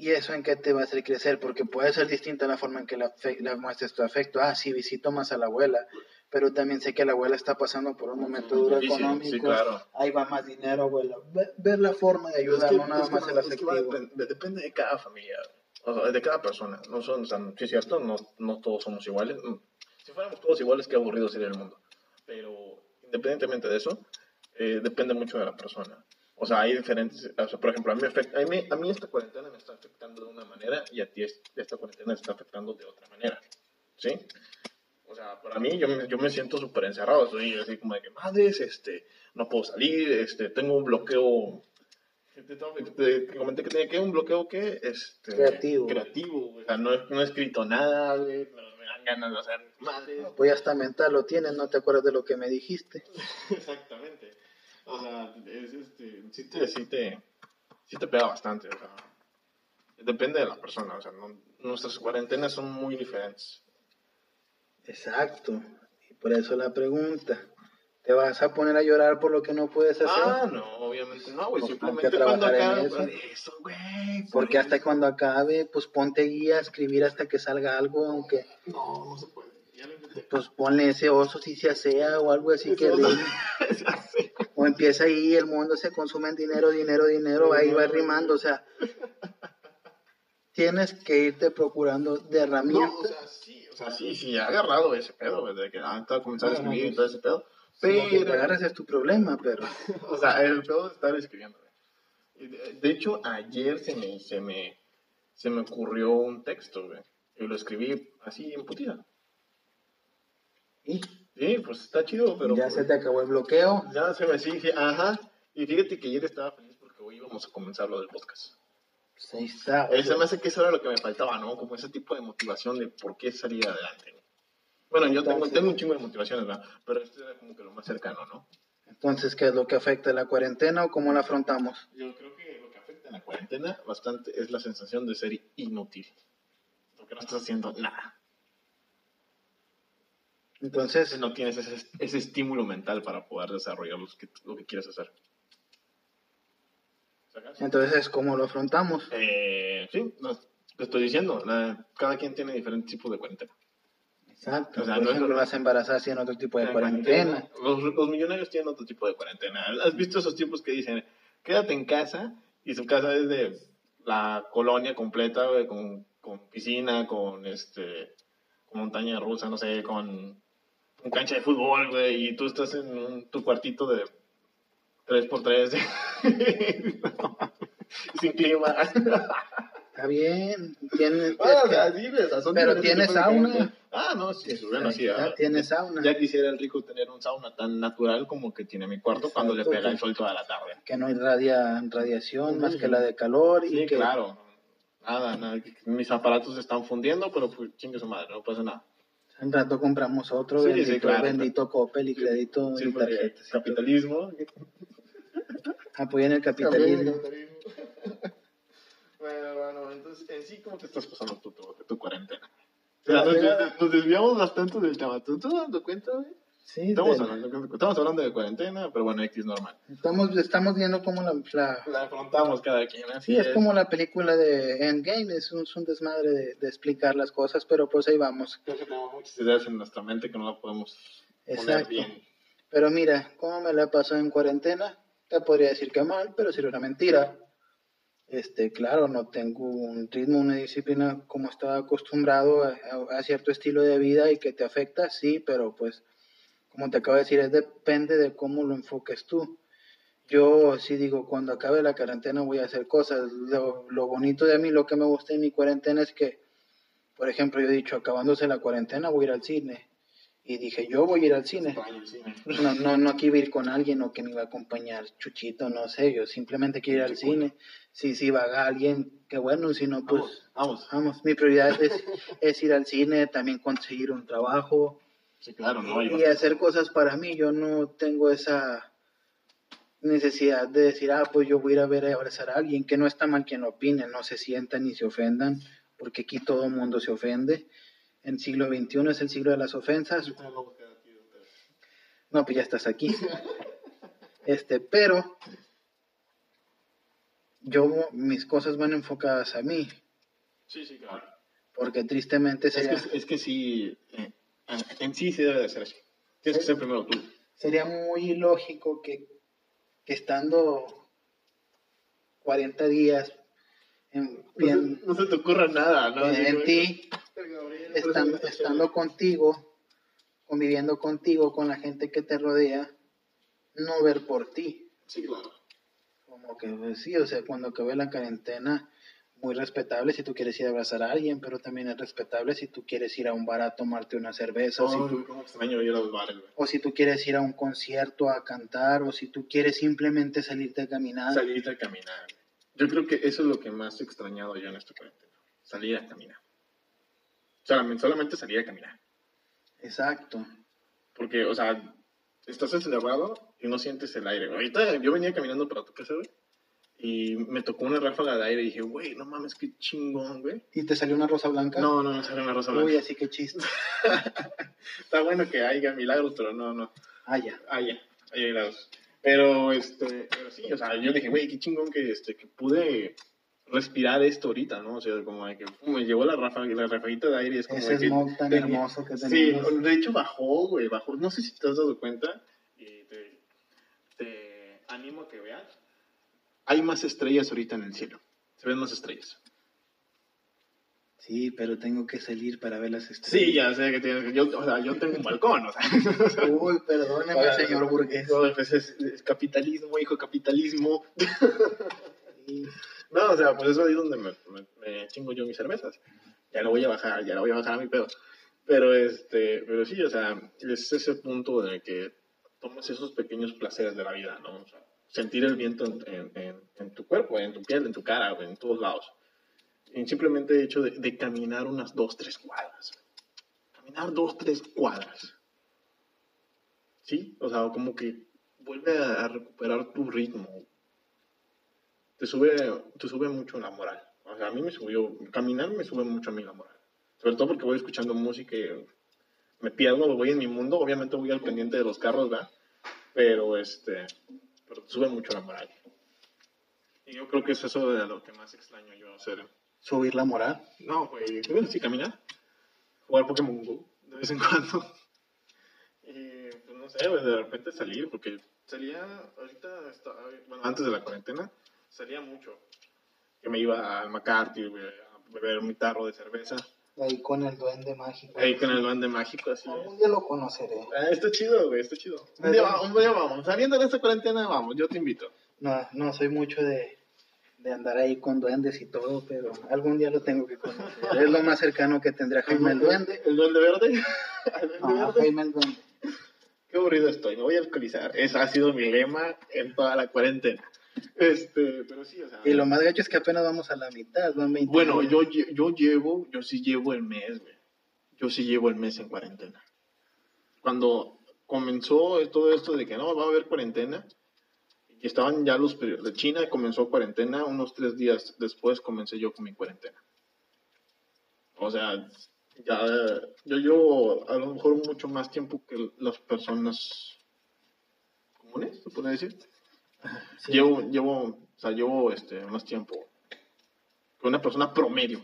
y, eso en qué te va a hacer crecer, porque puede ser distinta la forma en que la, fe- la muestres tu afecto. Ah, sí, visito más a la abuela, pero también sé que la abuela está pasando por un momento duro Difícil, económico. sí, claro. Ahí va más dinero, abuela. Ve- ver la forma de ayudar, Es que- no nada es que más el afectivo. depen- depende de cada familia, o sea, de cada persona. No son, o sea, sí es cierto, no, no todos somos iguales. Mm. Si fuéramos todos iguales, qué aburrido sería el mundo. Pero independientemente de eso, eh, depende mucho de la persona. O sea, hay diferentes, o sea, por ejemplo, a mí, afecta- a, mí, a mí esta cuarentena me está afectando de una manera y a ti es- esta cuarentena te está afectando de otra manera. ¿Sí? O sea, para mí yo me, yo me siento súper encerrado, estoy así como de que, madres, este, no puedo salir, este, tengo un bloqueo, te, te- te- comenté que tenía que un bloqueo que, este, Creativo. creativo, o sea, no, he- no he escrito nada, güey, no me dan ganas de hacer madres. Pues hasta mental lo tienes, no te acuerdas de lo que me dijiste. <laughs> Exactamente. O sea, es, este, sí, te, sí, te, sí te pega bastante. O sea, depende de la persona. O sea, no- nuestras cuarentenas son muy diferentes. Exacto. Y por eso la pregunta. ¿Te vas a poner a llorar por lo que no puedes hacer? Ah, no, obviamente no, güey. Pues Simplemente cuando en eso. Eso, güey. Porque hasta cuando acabe, pues ponte guía a escribir hasta que salga algo, aunque No, no se puede. Ya lo pues ponle ese oso si se asea o algo así que <laughs> empieza ahí el mundo se consume en dinero, dinero, dinero, ahí va rimando, o sea, tienes que irte procurando de No, herramientas. o sea, sí, o sea, sí, sí, he agarrado ese pedo, güey, de que ah, estaba comenzando a No, no, escribir y no. todo ese pedo. Si lo que te Pero, agarras es tu problema, pero <laughs> o sea, el pedo de estar escribiendo, de hecho, ayer se me, se me, se me ocurrió un texto, güey, y lo escribí así en putida. y Sí, pues está chido, pero ya pues, se te acabó el bloqueo. ya se me sigue, ajá. Y fíjate que ayer estaba feliz porque hoy íbamos a comenzar lo del podcast. Pues ahí está. Eh, se me hace que eso era lo que me faltaba, ¿no? Como ese tipo de motivación de por qué salir adelante. ¿no? Bueno, yo tengo, tengo un chingo de motivaciones, ¿verdad? Pero esto era como que lo más cercano, ¿no? Entonces, ¿qué es lo que afecta la cuarentena o cómo la afrontamos? Yo creo que lo que afecta en la cuarentena bastante es la sensación de ser inútil. Porque no estás haciendo nada. Entonces, No tienes ese, ese estímulo mental para poder desarrollar lo que, lo que quieres hacer. Entonces ¿cómo lo afrontamos? Eh, sí, no, te estoy diciendo, la- cada quien tiene diferentes tipos de cuarentena. Exacto. O sea, Por no es- ejemplo, las embarazadas tienen otro tipo de cuarentena. Los, los millonarios tienen otro tipo de cuarentena. ¿Has visto esos tipos que dicen, quédate en casa y su casa es de la colonia completa, con, con piscina, con este con montaña rusa, no sé, con, con cancha de fútbol, güey, y tú estás en un- tu cuartito de 3x3 <laughs> sin clima. Está bien. Tienes, <laughs> Bueno, o sea, sí, Pero diferentes ¿tiene tipos de sauna? Ah, no, sí, bueno, sí. ya ah, tiene sauna. Ya quisiera el rico tener un sauna tan natural como que tiene mi cuarto cuando le Exacto, pega el sol toda la tarde. que no irradia radiación más Ujú. que la de calor y Sí, que claro. Nada, nada. Mis aparatos se están fundiendo, pero pues chingue su madre, no pasa nada. En rato compramos otro Sí, sí, bendito, claro. bendito Coppel y crédito Sí, y tarjetas. capitalismo. Apoyen el capitalismo. <laughs> bueno, bueno, entonces, en sí, ¿cómo te estás pasando tu, tu, tu cuarentena? O sea, nos, nos desviamos bastante del tema. ¿Tú te dando cuenta, güey? Sí, Estamos de- hablando, estamos hablando de cuarentena, pero bueno, X normal. estamos, estamos viendo cómo la, la- La afrontamos cada quien. así Sí, es como la película de Endgame, es un, es un desmadre de, de explicar las cosas, pero pues ahí vamos. Creo que tenemos muchas ideas en nuestra mente que no la podemos poner Exacto. bien. Pero mira, ¿cómo me la pasó en cuarentena? Te podría decir que mal, pero sería una mentira. Este, claro, no tengo un ritmo, una disciplina como estaba acostumbrado a, a- a cierto estilo de vida y que te afecta, sí, pero pues, como te acabo de decir, es depende de cómo lo enfoques tú. Yo sí digo, cuando acabe la cuarentena voy a hacer cosas. Lo, lo bonito de mí, lo que me gusta en mi cuarentena es que, por ejemplo, yo he dicho, acabándose la cuarentena voy a ir al cine. Y dije, yo voy a ir al cine. No, no, no que iba a ir con alguien o que me iba a acompañar Chuchito, no sé, yo simplemente quiero ir al cine. Si, si va alguien, qué bueno, si no, pues Vamos, vamos. vamos. Mi prioridad es, es ir al cine, también conseguir un trabajo Sí, claro, ¿no? y hacer cosas para mí. Yo no tengo esa necesidad de decir, ah, pues yo voy a ir a ver a abrazar a alguien, que no está mal quien opine, no se sientan ni se ofendan, porque aquí todo el mundo se ofende. En siglo XXI es el siglo de las ofensas, no, pues ya estás aquí. Este, pero yo, mis cosas van enfocadas a mí, Sí, sí, claro. porque tristemente Es sería, que, es que sí, eh, en sí sí debe de ser así. Tienes que ser primero tú. sería muy ilógico que, que estando 40 días en, bien- No se te ocurra nada, ¿no? En ti, Gabriel, por eso estando, me está estando contigo, conviviendo contigo, con la gente que te rodea, no ver por ti. Sí, claro. Como que pues, sí, o sea, cuando acabe la cuarentena, muy respetable si tú quieres ir a abrazar a alguien, pero también es respetable si tú quieres ir a un bar a tomarte una cerveza, o, si tú, extraño ir a los bares, o si tú quieres ir a un concierto a cantar, o si tú quieres simplemente salirte a caminar. Salir a caminar. Yo creo que eso es lo que más he extrañado yo en esta cuarentena. Salir a caminar. Solamente, solamente salir a caminar. Exacto. Porque, o sea, estás encerrado y no sientes el aire. Ahorita yo venía caminando para tu casa, güey. Y me tocó una ráfaga de aire y dije, güey, no mames, qué chingón, güey. ¿Y te salió una rosa blanca? No, no, no sale una rosa blanca. Uy, así que chiste. <laughs> Está bueno que haya milagros, pero no, no. Ah, ya. Ah, ya, hay milagros. Pero, este, pero sí, o sea, yo dije, güey, qué chingón que, este, que pude respirar esto ahorita, ¿no? O sea, como de que me llevó la ráfaga, la ráfaguita de aire es como Ese smog tan hermoso que Sí, tenemos. de hecho bajó, güey, bajó. No sé si te has dado cuenta y te, te animo a que veas. Hay más estrellas ahorita en el cielo. Se ven más estrellas. Sí, pero tengo que salir para ver las estrellas. Sí, ya sé que tienes. Yo, o sea, yo tengo un balcón, o sea. <laughs> Uy, perdóneme, Para- señor burgués. No, pues es, es capitalismo, hijo, capitalismo. Sí. No, o sea, pues eso es donde me, me- me chingo yo mis cervezas. Ya lo voy a bajar, ya lo voy a bajar a mi pedo. Pero, este, pero sí, o sea, es ese punto en el que tomas esos pequeños placeres de la vida, ¿no? O sea, sentir el viento en, en- en- tu cuerpo, en tu piel, en tu cara, en todos lados. Y simplemente el hecho de, de caminar unas dos, tres cuadras. Caminar dos, tres cuadras. ¿Sí? O sea, como que vuelve a, a recuperar tu ritmo. Te sube, te sube mucho la moral. O sea, a mí me subió, caminar me sube mucho a mí la moral. Sobre todo porque voy escuchando música y me pierdo, voy en mi mundo. Obviamente voy al pendiente de los carros, ¿verdad? Pero este, pero te sube mucho la moral. Y yo creo que es eso de lo que más extraño yo hacer. Subir la moral. No, güey, bueno, sí, caminar. Jugar Pokémon Go de vez en cuando. Y pues no sé, güey, de repente salir, porque salía, ahorita, está- bueno, antes de la cuarentena, salía mucho. Que me iba al McCarthy, güey, a beber mi tarro de cerveza. Ahí con el duende mágico. Ahí con el duende mágico, así. Algún día lo conoceré. Ah, está chido, güey, está chido. Un día, va- un día vamos, saliendo de esta cuarentena, vamos, yo te invito. No, no soy mucho de, de andar ahí con duendes y todo, pero algún día lo tengo que conocer. Es lo más cercano que tendrá Jaime el duende. ¿El duende verde? <laughs> ¿El duende No, verde? Jaime el duende. Qué aburrido estoy, me voy a alcoholizar. Ese ha sido mi lema en toda la cuarentena. Este, pero sí, o sea. Y lo más gacho es que apenas vamos a la mitad, van 20 Bueno, yo, yo llevo, yo sí llevo el mes, güey. Yo sí llevo el mes en cuarentena. Cuando comenzó todo esto de que no, va a haber cuarentena, y estaban ya los periodos de China, comenzó cuarentena, unos tres días después comencé yo con mi cuarentena. O sea, ya, yo llevo a lo mejor mucho más tiempo que las personas comunes, se puede decir. Sí. Llevo, llevo, o sea, llevo este, más tiempo que una persona promedio.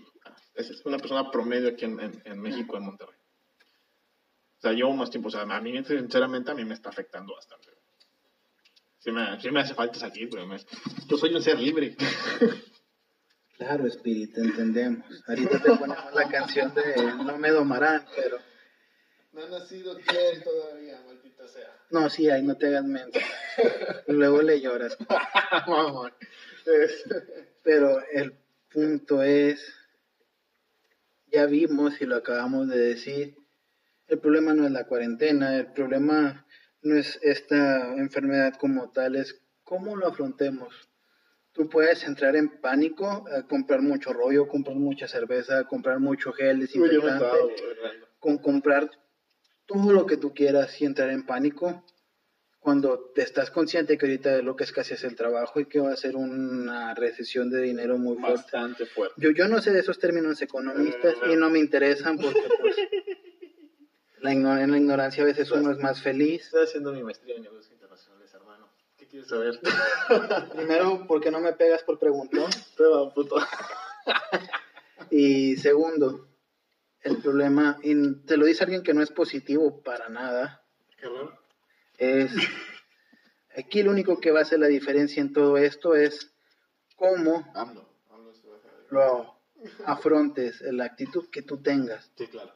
Es es una persona promedio aquí en, en- en México, en Monterrey. O sea, llevo más tiempo. O sea, a mí, sinceramente, a mí me está afectando bastante. Sí me, sí me hace falta salir, me- yo soy un ser libre. Claro, Espíritu, entendemos. Ahorita te ponemos la canción de No me domarán, pero... No ha nacido quién todavía. No, sí, ahí no te hagas mente. <laughs> Luego le lloras. <laughs> Pero el punto es, ya vimos y lo acabamos de decir, el problema no es la cuarentena, el problema no es esta enfermedad como tal, es cómo lo afrontemos. Tú puedes entrar en pánico, a comprar mucho rollo, comprar mucha cerveza, comprar mucho gel desinfectante, con comprar todo lo que tú quieras y entrar en pánico cuando te estás consciente que ahorita lo que es casi es el trabajo y que va a ser una recesión de dinero muy fuerte. Bastante fuerte. Yo, yo no sé de esos términos economistas y no me interesan porque pues <laughs> la en la ignorancia a veces uno es más feliz. Estoy haciendo mi maestría en negocios internacionales, hermano. ¿Qué quieres saber? <laughs> Primero, porque no me pegas por preguntón. Te va, puto. Y segundo, el problema, y te lo dice alguien que no es positivo para nada, es aquí lo único que va a hacer la diferencia en todo esto es cómo AMLO. AMLO se va a dejar de- lo afrontes, la actitud que tú tengas. Sí, claro.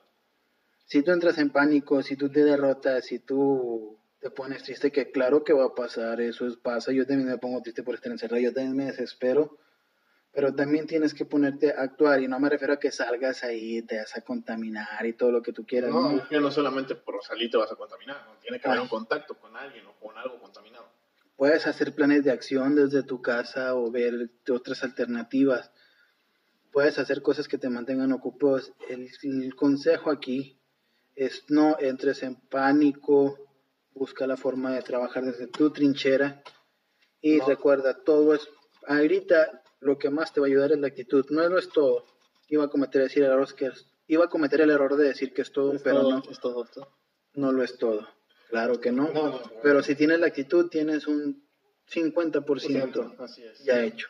Si tú entras en pánico, si tú te derrotas, si tú te pones triste, que claro que va a pasar, eso es, pasa, yo también me pongo triste por estar encerrado, yo también me desespero, pero también tienes que ponerte a actuar y no me refiero a que salgas ahí, te vas a contaminar y todo lo que tú quieras. No, ¿no? es que no solamente por salir te vas a contaminar, ¿no? tiene que haber Ah. un contacto con alguien o con algo contaminado. Puedes hacer planes de acción desde tu casa o ver otras alternativas. Puedes hacer cosas que te mantengan ocupados. El, el consejo aquí es no entres en pánico, busca la forma de trabajar desde tu trinchera y No. recuerda, todo es, ahorita lo que más te va a ayudar es la actitud, no lo es todo. Iba a cometer, decir errores que es- iba a cometer el error de decir que es todo, Es pero todo, no, es todo esto. no lo es todo. Claro que no. No, no, no. Pero si tienes la actitud, tienes un 50% Así es. ya hecho.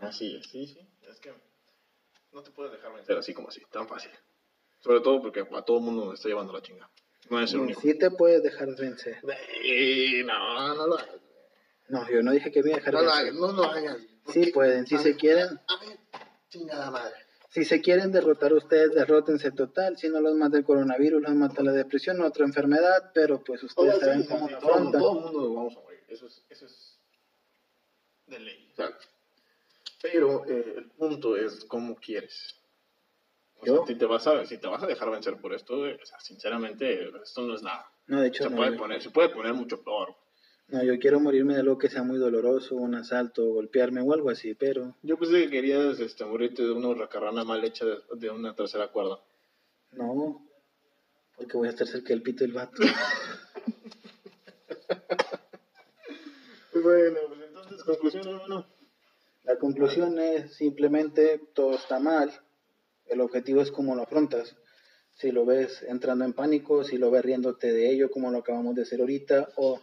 Así es, sí, sí. Es que no te puedes dejar vencer así como así, tan fácil. Sobre todo porque a todo el mundo le está llevando la chinga. No es el único. Sí te puedes dejar vencer. No, no lo hagas. No, yo no dije que me iba a dejar No vencer. no lo hagas. Sí pueden, si se quieren, A ver, chingada madre. si se quieren derrotar ustedes, derrótense total. Si no los mata el coronavirus, los mata la depresión, otra enfermedad, pero pues ustedes saben sí, cómo sí, todo, afrontan. todo el mundo vamos a morir. Eso es, eso es de ley. pero eh, el punto es cómo quieres. O sea, si te, vas a, si te vas a dejar vencer por esto, eh, o sea, sinceramente, esto no es nada. No, de hecho, Se no, puede, poner, se puede poner mucho peor. No, yo quiero morirme de algo que sea muy doloroso, un asalto, golpearme o algo así, pero Yo pensé que querías este, morirte de una hurracarrana mal hecha de, de una tercera cuerda. no, porque voy a estar cerca del pito del vato. <laughs> bueno, pues entonces, conclusión, hermano. La conclusión es simplemente todo está mal. El objetivo es cómo lo afrontas. Si lo ves entrando en pánico, si lo ves riéndote de ello, como lo acabamos de hacer ahorita, o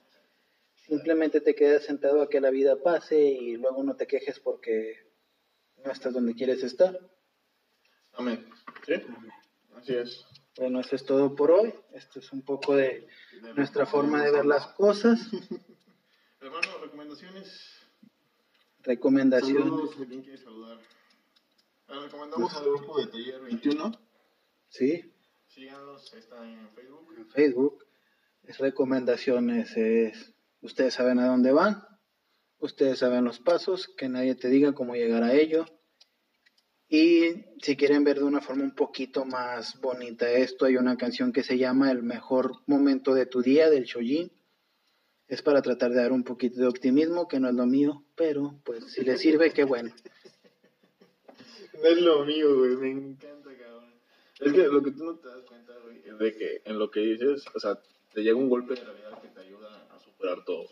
simplemente te quedas sentado a que la vida pase y luego no te quejes porque no estás donde quieres estar. Amén. Sí, así es. Bueno, eso es todo por hoy. Esto es un poco de nuestra forma de ver las cosas. <laughs> Hermano, recomendaciones. Recomendaciones. Saludos, ¿quién quiere saludar? Ah, recomendamos al grupo de Taller 21. Sí, Síganos, está en Facebook. en Facebook. Es recomendaciones, es ustedes saben a dónde van, ustedes saben los pasos, que nadie te diga cómo llegar a ello. Y si quieren ver de una forma un poquito más bonita esto, hay una canción que se llama El mejor momento de tu día del Shojin. Es para tratar de dar un poquito de optimismo, que no es lo mío, pero pues si les sirve, qué bueno. No es lo mío, güey, me encanta, cabrón. Es que lo que tú no te das cuenta, güey, es de que en lo que dices, o sea, te llega un golpe de realidad que superar todo.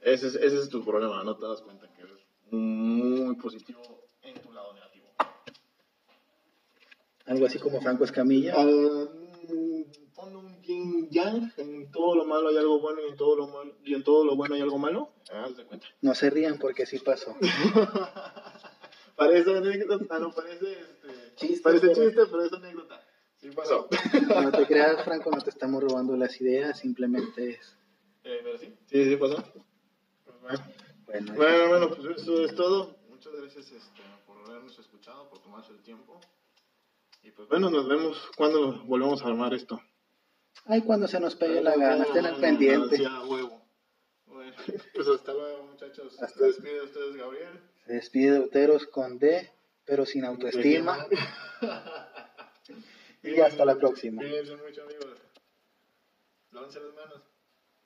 Ese es, ese es tu problema, no te das cuenta que eres muy positivo en tu lado negativo. Algo así como Franco Escamilla. Ah, mm, pon un yin yang, en todo lo malo hay algo bueno y en todo lo malo, y en todo lo bueno hay algo malo. Ah, haz de cuenta. No se rían porque sí pasó. <laughs> parece anécdota, no parece este, Chiste, parece pero- chiste, pero es anécdota. Sí pasó. No te <laughs> creas, Franco, no te estamos robando las ideas, simplemente es... Eh, pero sí, sí, sí pasó. Pues bueno. Bueno, Bueno, bueno, pues eso es todo. Muchas gracias este, por habernos escuchado, por tomarse el tiempo. Y pues bueno, nos vemos cuando volvemos a armar esto. ay, cuando se nos pegue la gana, estén al pendiente. Huevo. Bueno, pues hasta luego, muchachos. Hasta- Se despide de ustedes, Gabriel. Se despide Uteros con D, pero sin autoestima. <laughs> Y hasta la próxima. Cuídense mucho, amigos. Lávense las manos.